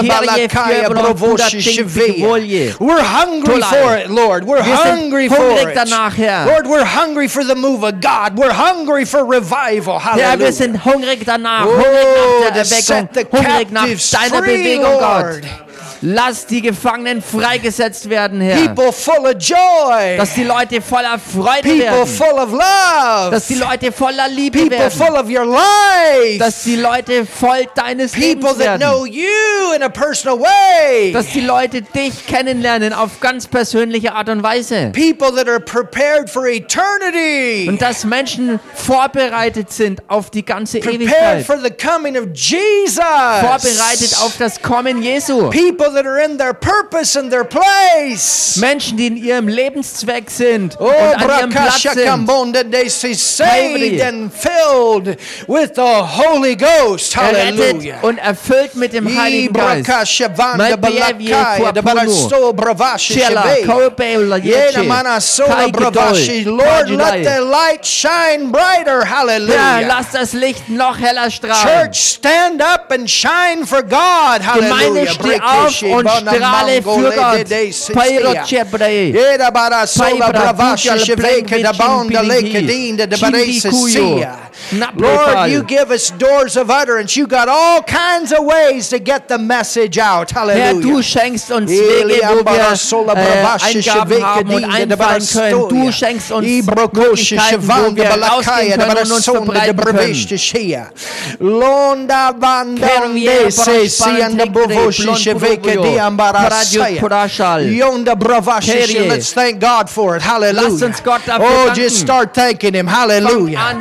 balakaya fjöbro bravoshi kuda shivea. tinti We're hungry for it, Lord. We're hungry for it. danach, Herr. Lord, we're hungry for the move of God. We're hungry for revival. Herr, wir Hallelujah. sind hungrig danach, Oh, hungrig nach der Erweckung, hungrig nach deiner Bewegung, Gott. Lass die Gefangenen freigesetzt werden, Herr. People full of joy. Dass die Leute voller Freude People werden. full of love. Dass die Leute voller Liebe People werden. full of your life. Dass die Leute voll deines People Lebens that werden. know you in a personal way. Dass die Leute dich kennenlernen auf ganz persönliche Art und Weise. People that are prepared for eternity. Und dass Menschen vorbereitet sind auf die ganze Prepared Ewigkeit. for the coming of Jesus. Vorbereitet auf das Kommen Jesu. People that are in their purpose and their place. Menschen, die in ihrem Lebenszweck sind Oh, und an ihrem Platz sind. saved and filled with the Holy Ghost. Hallelujah. und erfüllt mit dem Heiligen Geist. Lord, let the light shine brighter. Hallelujah. lass das Licht noch heller strahlen. Church, stand up and shine for God. Gemeinde, Hallelujah. steh auf und strahle für Gott. Pairo Chebrei. Era bara sola Paibra bravashi Kujal sheveke Plengi da bonda Chimpiligi. leke dinda de Chimbi barese Kuyo. sia. Naplepal. Lord, you give us doors of utterance. You got all kinds of ways to get the message out. Herr, Hallelujah. du schenkst uns Eli Wege, wo ambara sola wir äh, bravashi Eingaben sheveke haben und dinda de einfallen können. Du barastoia. schenkst uns Ibrokoshi Möglichkeiten, wo shevanga wir balakaya rausgehen de können und uns barasonda de verbreiten können. breveshte shia. Londa banda Kervier, se si anda Paraspantekre, bovoshi Plon sheveke Purubio, di ambara Paradio saya. Purashal. Yonda bravashi Kerie. shia. Let's thank God for it. Hallelujah. Lass uns Gott dafür Oh, danken. just start thanking Him. Hallelujah. Fang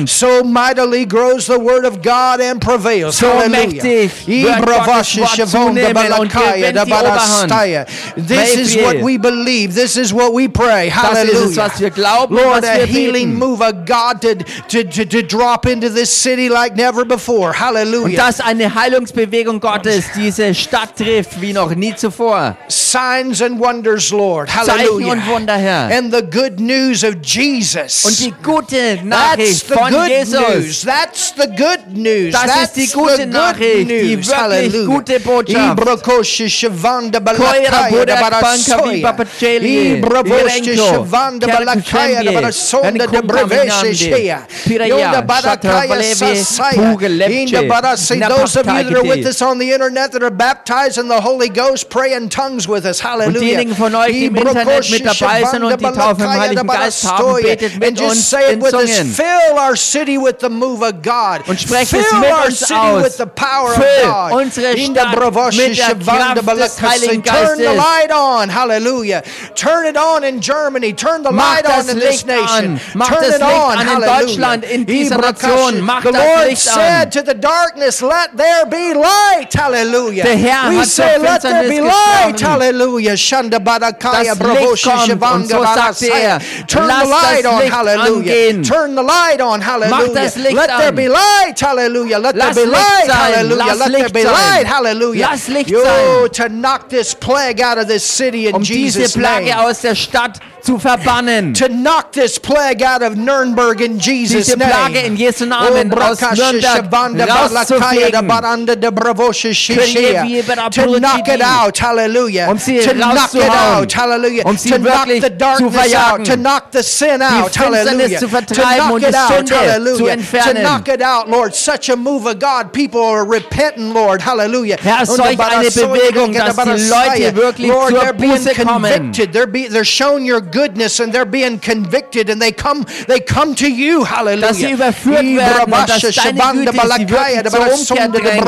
Oberhand. So mightily grows the word of God and prevails. So Hallelujah. mächtig wird Ibravashi Gottes Wort shavonda zunehmen und balakaya gewinnt da die Oberhand. This is what we believe. This is what we pray. Das ist es, Hallelujah. was wir glauben, Lord, was a healing beten. move of God to, to, to, to drop into this city like never before. Und Hallelujah. dass eine Heilungsbewegung Gottes diese Stadt trifft wie noch nie zuvor. Signs and wonders, Lord. Zeichen Hallelujah. und Wunder, Herr. And the good news of Jesus. Und die gute That's Nachricht the von good news. That's the good news. Das That's ist die the gute good Nachricht, die news. wirklich Hallelujah. gute Botschaft. Koira balakaya Budak da Banka barasoya. Viva Pacelie, Ibrokoshe Irenko, shavanda balakaya da Kerkushembie, barasonda de Enkum breveshe Kaminamde, shea. Piraya, Yonda barakaya Shatra Valevi, sasaya. Puge Lepche, Inda barasi. Those of you that are with us on the internet that are baptized in the Holy Ghost, pray in tongues with us. Und Hallelujah. diejenigen von euch, die im Internet mit dabei sind und die Taufe im Heiligen Geist haben, betet And mit just uns say it in with us. Zungen. Fill our city with the move of God. Und sprecht Fill es mit our uns city aus. with the power Füll of God. unsere In the Stadt mit der Kraft des. Heiligen Turn the Geistes. light on. Hallelujah. Turn it on in Germany. Turn the Macht light on in this Licht nation. an. Macht Turn das it Licht on. an in Hallelujah. Deutschland, in dieser. Nation. Macht The das Lord Licht an. said to the darkness, let there be light. Hallelujah. Der Herr we hat say, let there Finsternis be light. gesprochen. Hallelujah. Shanda Badakaya Das Bravoshi Licht kommt. Und so sagte er, Turn the light das on. Licht Hallelujah. angehen. Turn the light on. Hallelujah. das Licht Let there an. be light. Hallelujah. Let Lass there be light. sein. Hallelujah. Lass Let there Licht be sein. light. Hallelujah. Lass Licht Yo, sein. to knock this plague out of this city in um diese Jesus' Plage name. aus der Stadt zu verbannen. To knock this plague out of Nuremberg in Jesus' Diese name. Plage in Jesu Oh, Namen aus Nürnberg Shabanda Balakaya da rauszufegen. Baranda de Bravosha Shishia. Kriege wir To knock it out, hallelujah. Um sie to knock it out, hallelujah. Um sie to knock the darkness out, to knock the sin out, hallelujah. zu vertreiben knock und die out, Sünde zu hallelujah. To knock it out, Lord. Such a move of God. People are repenting, Lord, hallelujah. Herr, Und solch eine Bewegung, dass die Leute wirklich Lord, zur they're being Buße kommen. convicted. They're, be, they're shown your goodness and they're being convicted and they come they come to you. Hallelujah. Dass sie überführt werden und dass deine Güte sie wirklich zur Umkehr drängt.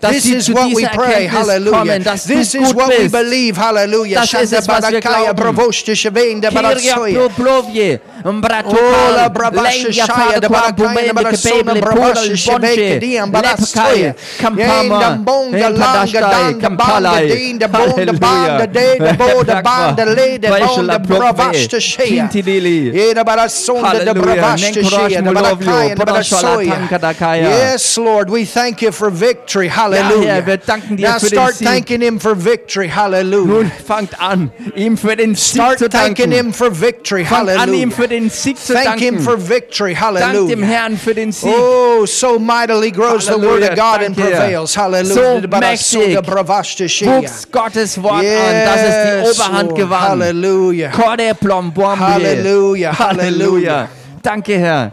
Dass This sie is zu what we dieser pray. Erkenntnis Hallelujah. kommen, dass du This is gut what we bist. believe. Hallelujah. Das ist es, was wir Shandabadakaya glauben. bravoshte shevende Kyria baratsoya. Plovje, Ola Mbratukal, brabasha Lenja shaya de Fadakwa, barakaya de Bumende, barasona Kebeble, brabasha Podal, sheveke Bonche, diam Lepkai, baratsoya. Kampama, Yendambonga langa Empadashtai, danda banda Kampalai. dinda bonda banda de da boda banda le de bonda bravashta shaya. Tintilili. Yeda barasonda de Hallelujah. shaya de Mulovio, barakaya de Brashala barasoya. Tankadakaya. Yes, Lord, we thank you for victory. Hallelujah. Wir danken dir Now für den start Sieg. thanking Him for victory. Hallelujah. Nun fangt an, ihm für den Sieg Start zu thanking danken. Him for victory. Fangt an, ihm Hallelujah. für den Sieg zu Thank Him danken. for victory. Dank dem Hallelujah. Herrn für den Sieg. Oh, so mightily grows the word of God and prevails. Hallelujah. So mächtig. Wuchs Gottes Wort an, dass es die Oberhand gewann. Hallelujah. Korde plombombe. Hallelujah, hallelujah. Danke, Herr.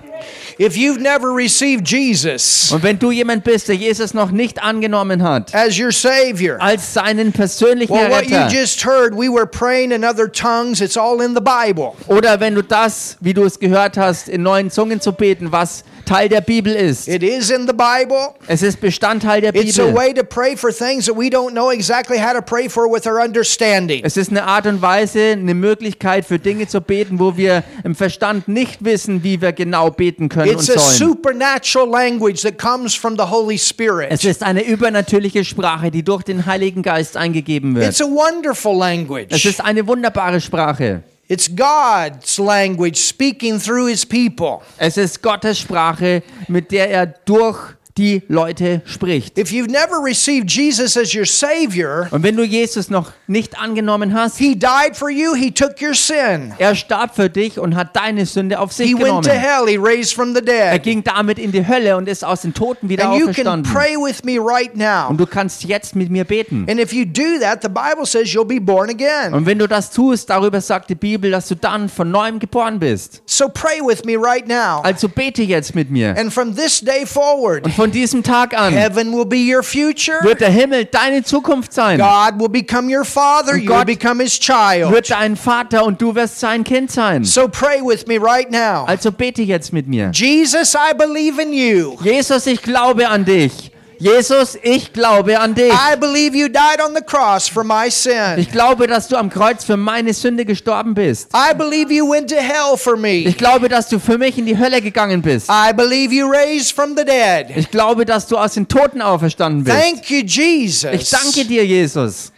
If you've never received Jesus Und wenn du jemand bist, der Jesus noch nicht angenommen hat, as your Savior, als seinen persönlichen well, what you Retter, just heard, we were praying in other tongues. It's all in the Bible. oder wenn du das, wie du es gehört hast, in neuen Zungen zu beten, was Teil der Bibel ist. It is in the Bible. Es ist Bestandteil der It's a Bibel. way to pray for things that we don't know exactly how to pray for with our understanding. Es ist eine Art und Weise, eine Möglichkeit für Dinge zu beten, wo wir im Verstand nicht wissen, wie wir genau beten können und It's a sollen. supernatural language that comes from the Holy Es Spirit. ist eine übernatürliche Sprache, die durch den Heiligen Geist eingegeben It's wird. a wonderful Es language. ist eine wunderbare Sprache. It's God's language speaking through his people. Es ist Gottes Sprache, mit der er durch die Leute spricht. If you've never received Jesus as your Savior, Und wenn du Jesus noch nicht angenommen hast, He died for you, He took your sin. er starb für dich und hat deine Sünde auf sich He went genommen. to hell, He raised from the Er ging damit in die Hölle und ist aus den Toten wieder And you can auferstanden. pray with me right now. Und du kannst jetzt mit mir beten. And if you do that, the Bible says you'll be born again. Und wenn du das tust, darüber sagt die Bibel, dass du dann von neuem geboren bist. So pray with me right now. Also bete jetzt mit mir. And from this day forward, Und von diesem Tag an heaven will be your future. wird der Himmel deine Zukunft sein. God will become your father. Und You will Gott become his child. Wird dein Vater und du wirst sein Kind sein. So pray with me right now. Also bete jetzt mit mir. Jesus, I believe in you. Jesus, ich glaube an dich. Jesus, ich glaube an dich. I believe you died on the cross for my sin. Ich glaube, dass du am Kreuz für meine Sünde gestorben bist. I believe you went to hell for me. Ich glaube, dass du für mich in die Hölle gegangen bist. I believe you raised from the dead. Ich glaube, dass du aus den Toten auferstanden bist. Thank you, Jesus. Ich danke dir, Jesus.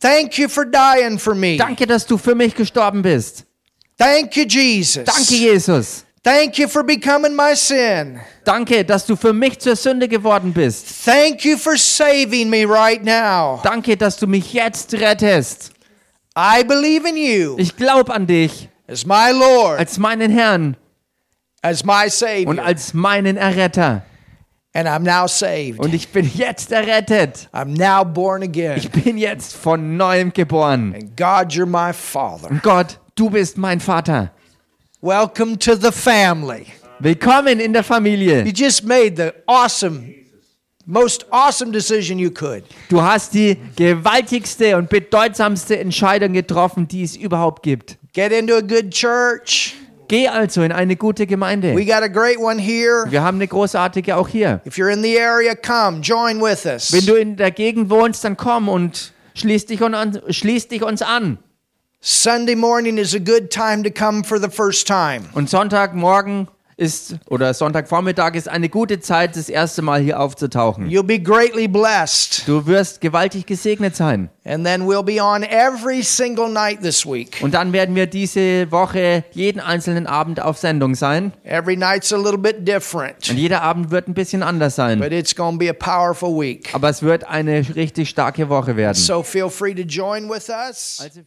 Thank you for dying for me. Danke, dass du für mich gestorben bist. Thank you, Jesus. Danke, Jesus. Thank you for becoming my sin. Danke, dass du für mich zur Sünde geworden bist. Thank you for saving me right now. Danke, dass du mich jetzt rettest. I believe in you Ich glaube an dich as my Lord, als meinen Herrn as my und Savior. als meinen Erretter. And I'm now saved. Und ich bin jetzt errettet. I'm now born again. Ich bin jetzt von neuem geboren. And God, you're my Father. Und Gott, du bist mein Vater. Welcome to the family. Willkommen in der Familie. You just made the awesome, most awesome decision you could. Du hast die gewaltigste und bedeutsamste Entscheidung getroffen, die es überhaupt gibt. Get into a good church. Geh also in eine gute We Gemeinde. got a great one here. Wir haben eine großartige auch hier. If you're in the area, come, join with us. Wenn du in der Gegend wohnst, dann komm und schließ dich, an, schließ dich uns an. Sunday morning is a good time to come for the first time. Und Sonntagmorgen ist oder Sonntagvormittag ist eine gute Zeit, das erste Mal hier aufzutauchen. You'll be greatly blessed. Du wirst gewaltig gesegnet sein. And then we'll be on every single night this week. Und dann werden wir diese Woche jeden einzelnen Abend auf Sendung sein. Every night's a little bit different, Und jeder Abend wird ein bisschen anders sein. but it's to be a powerful week. Aber es wird eine richtig starke Woche werden. So feel free to join with us. Also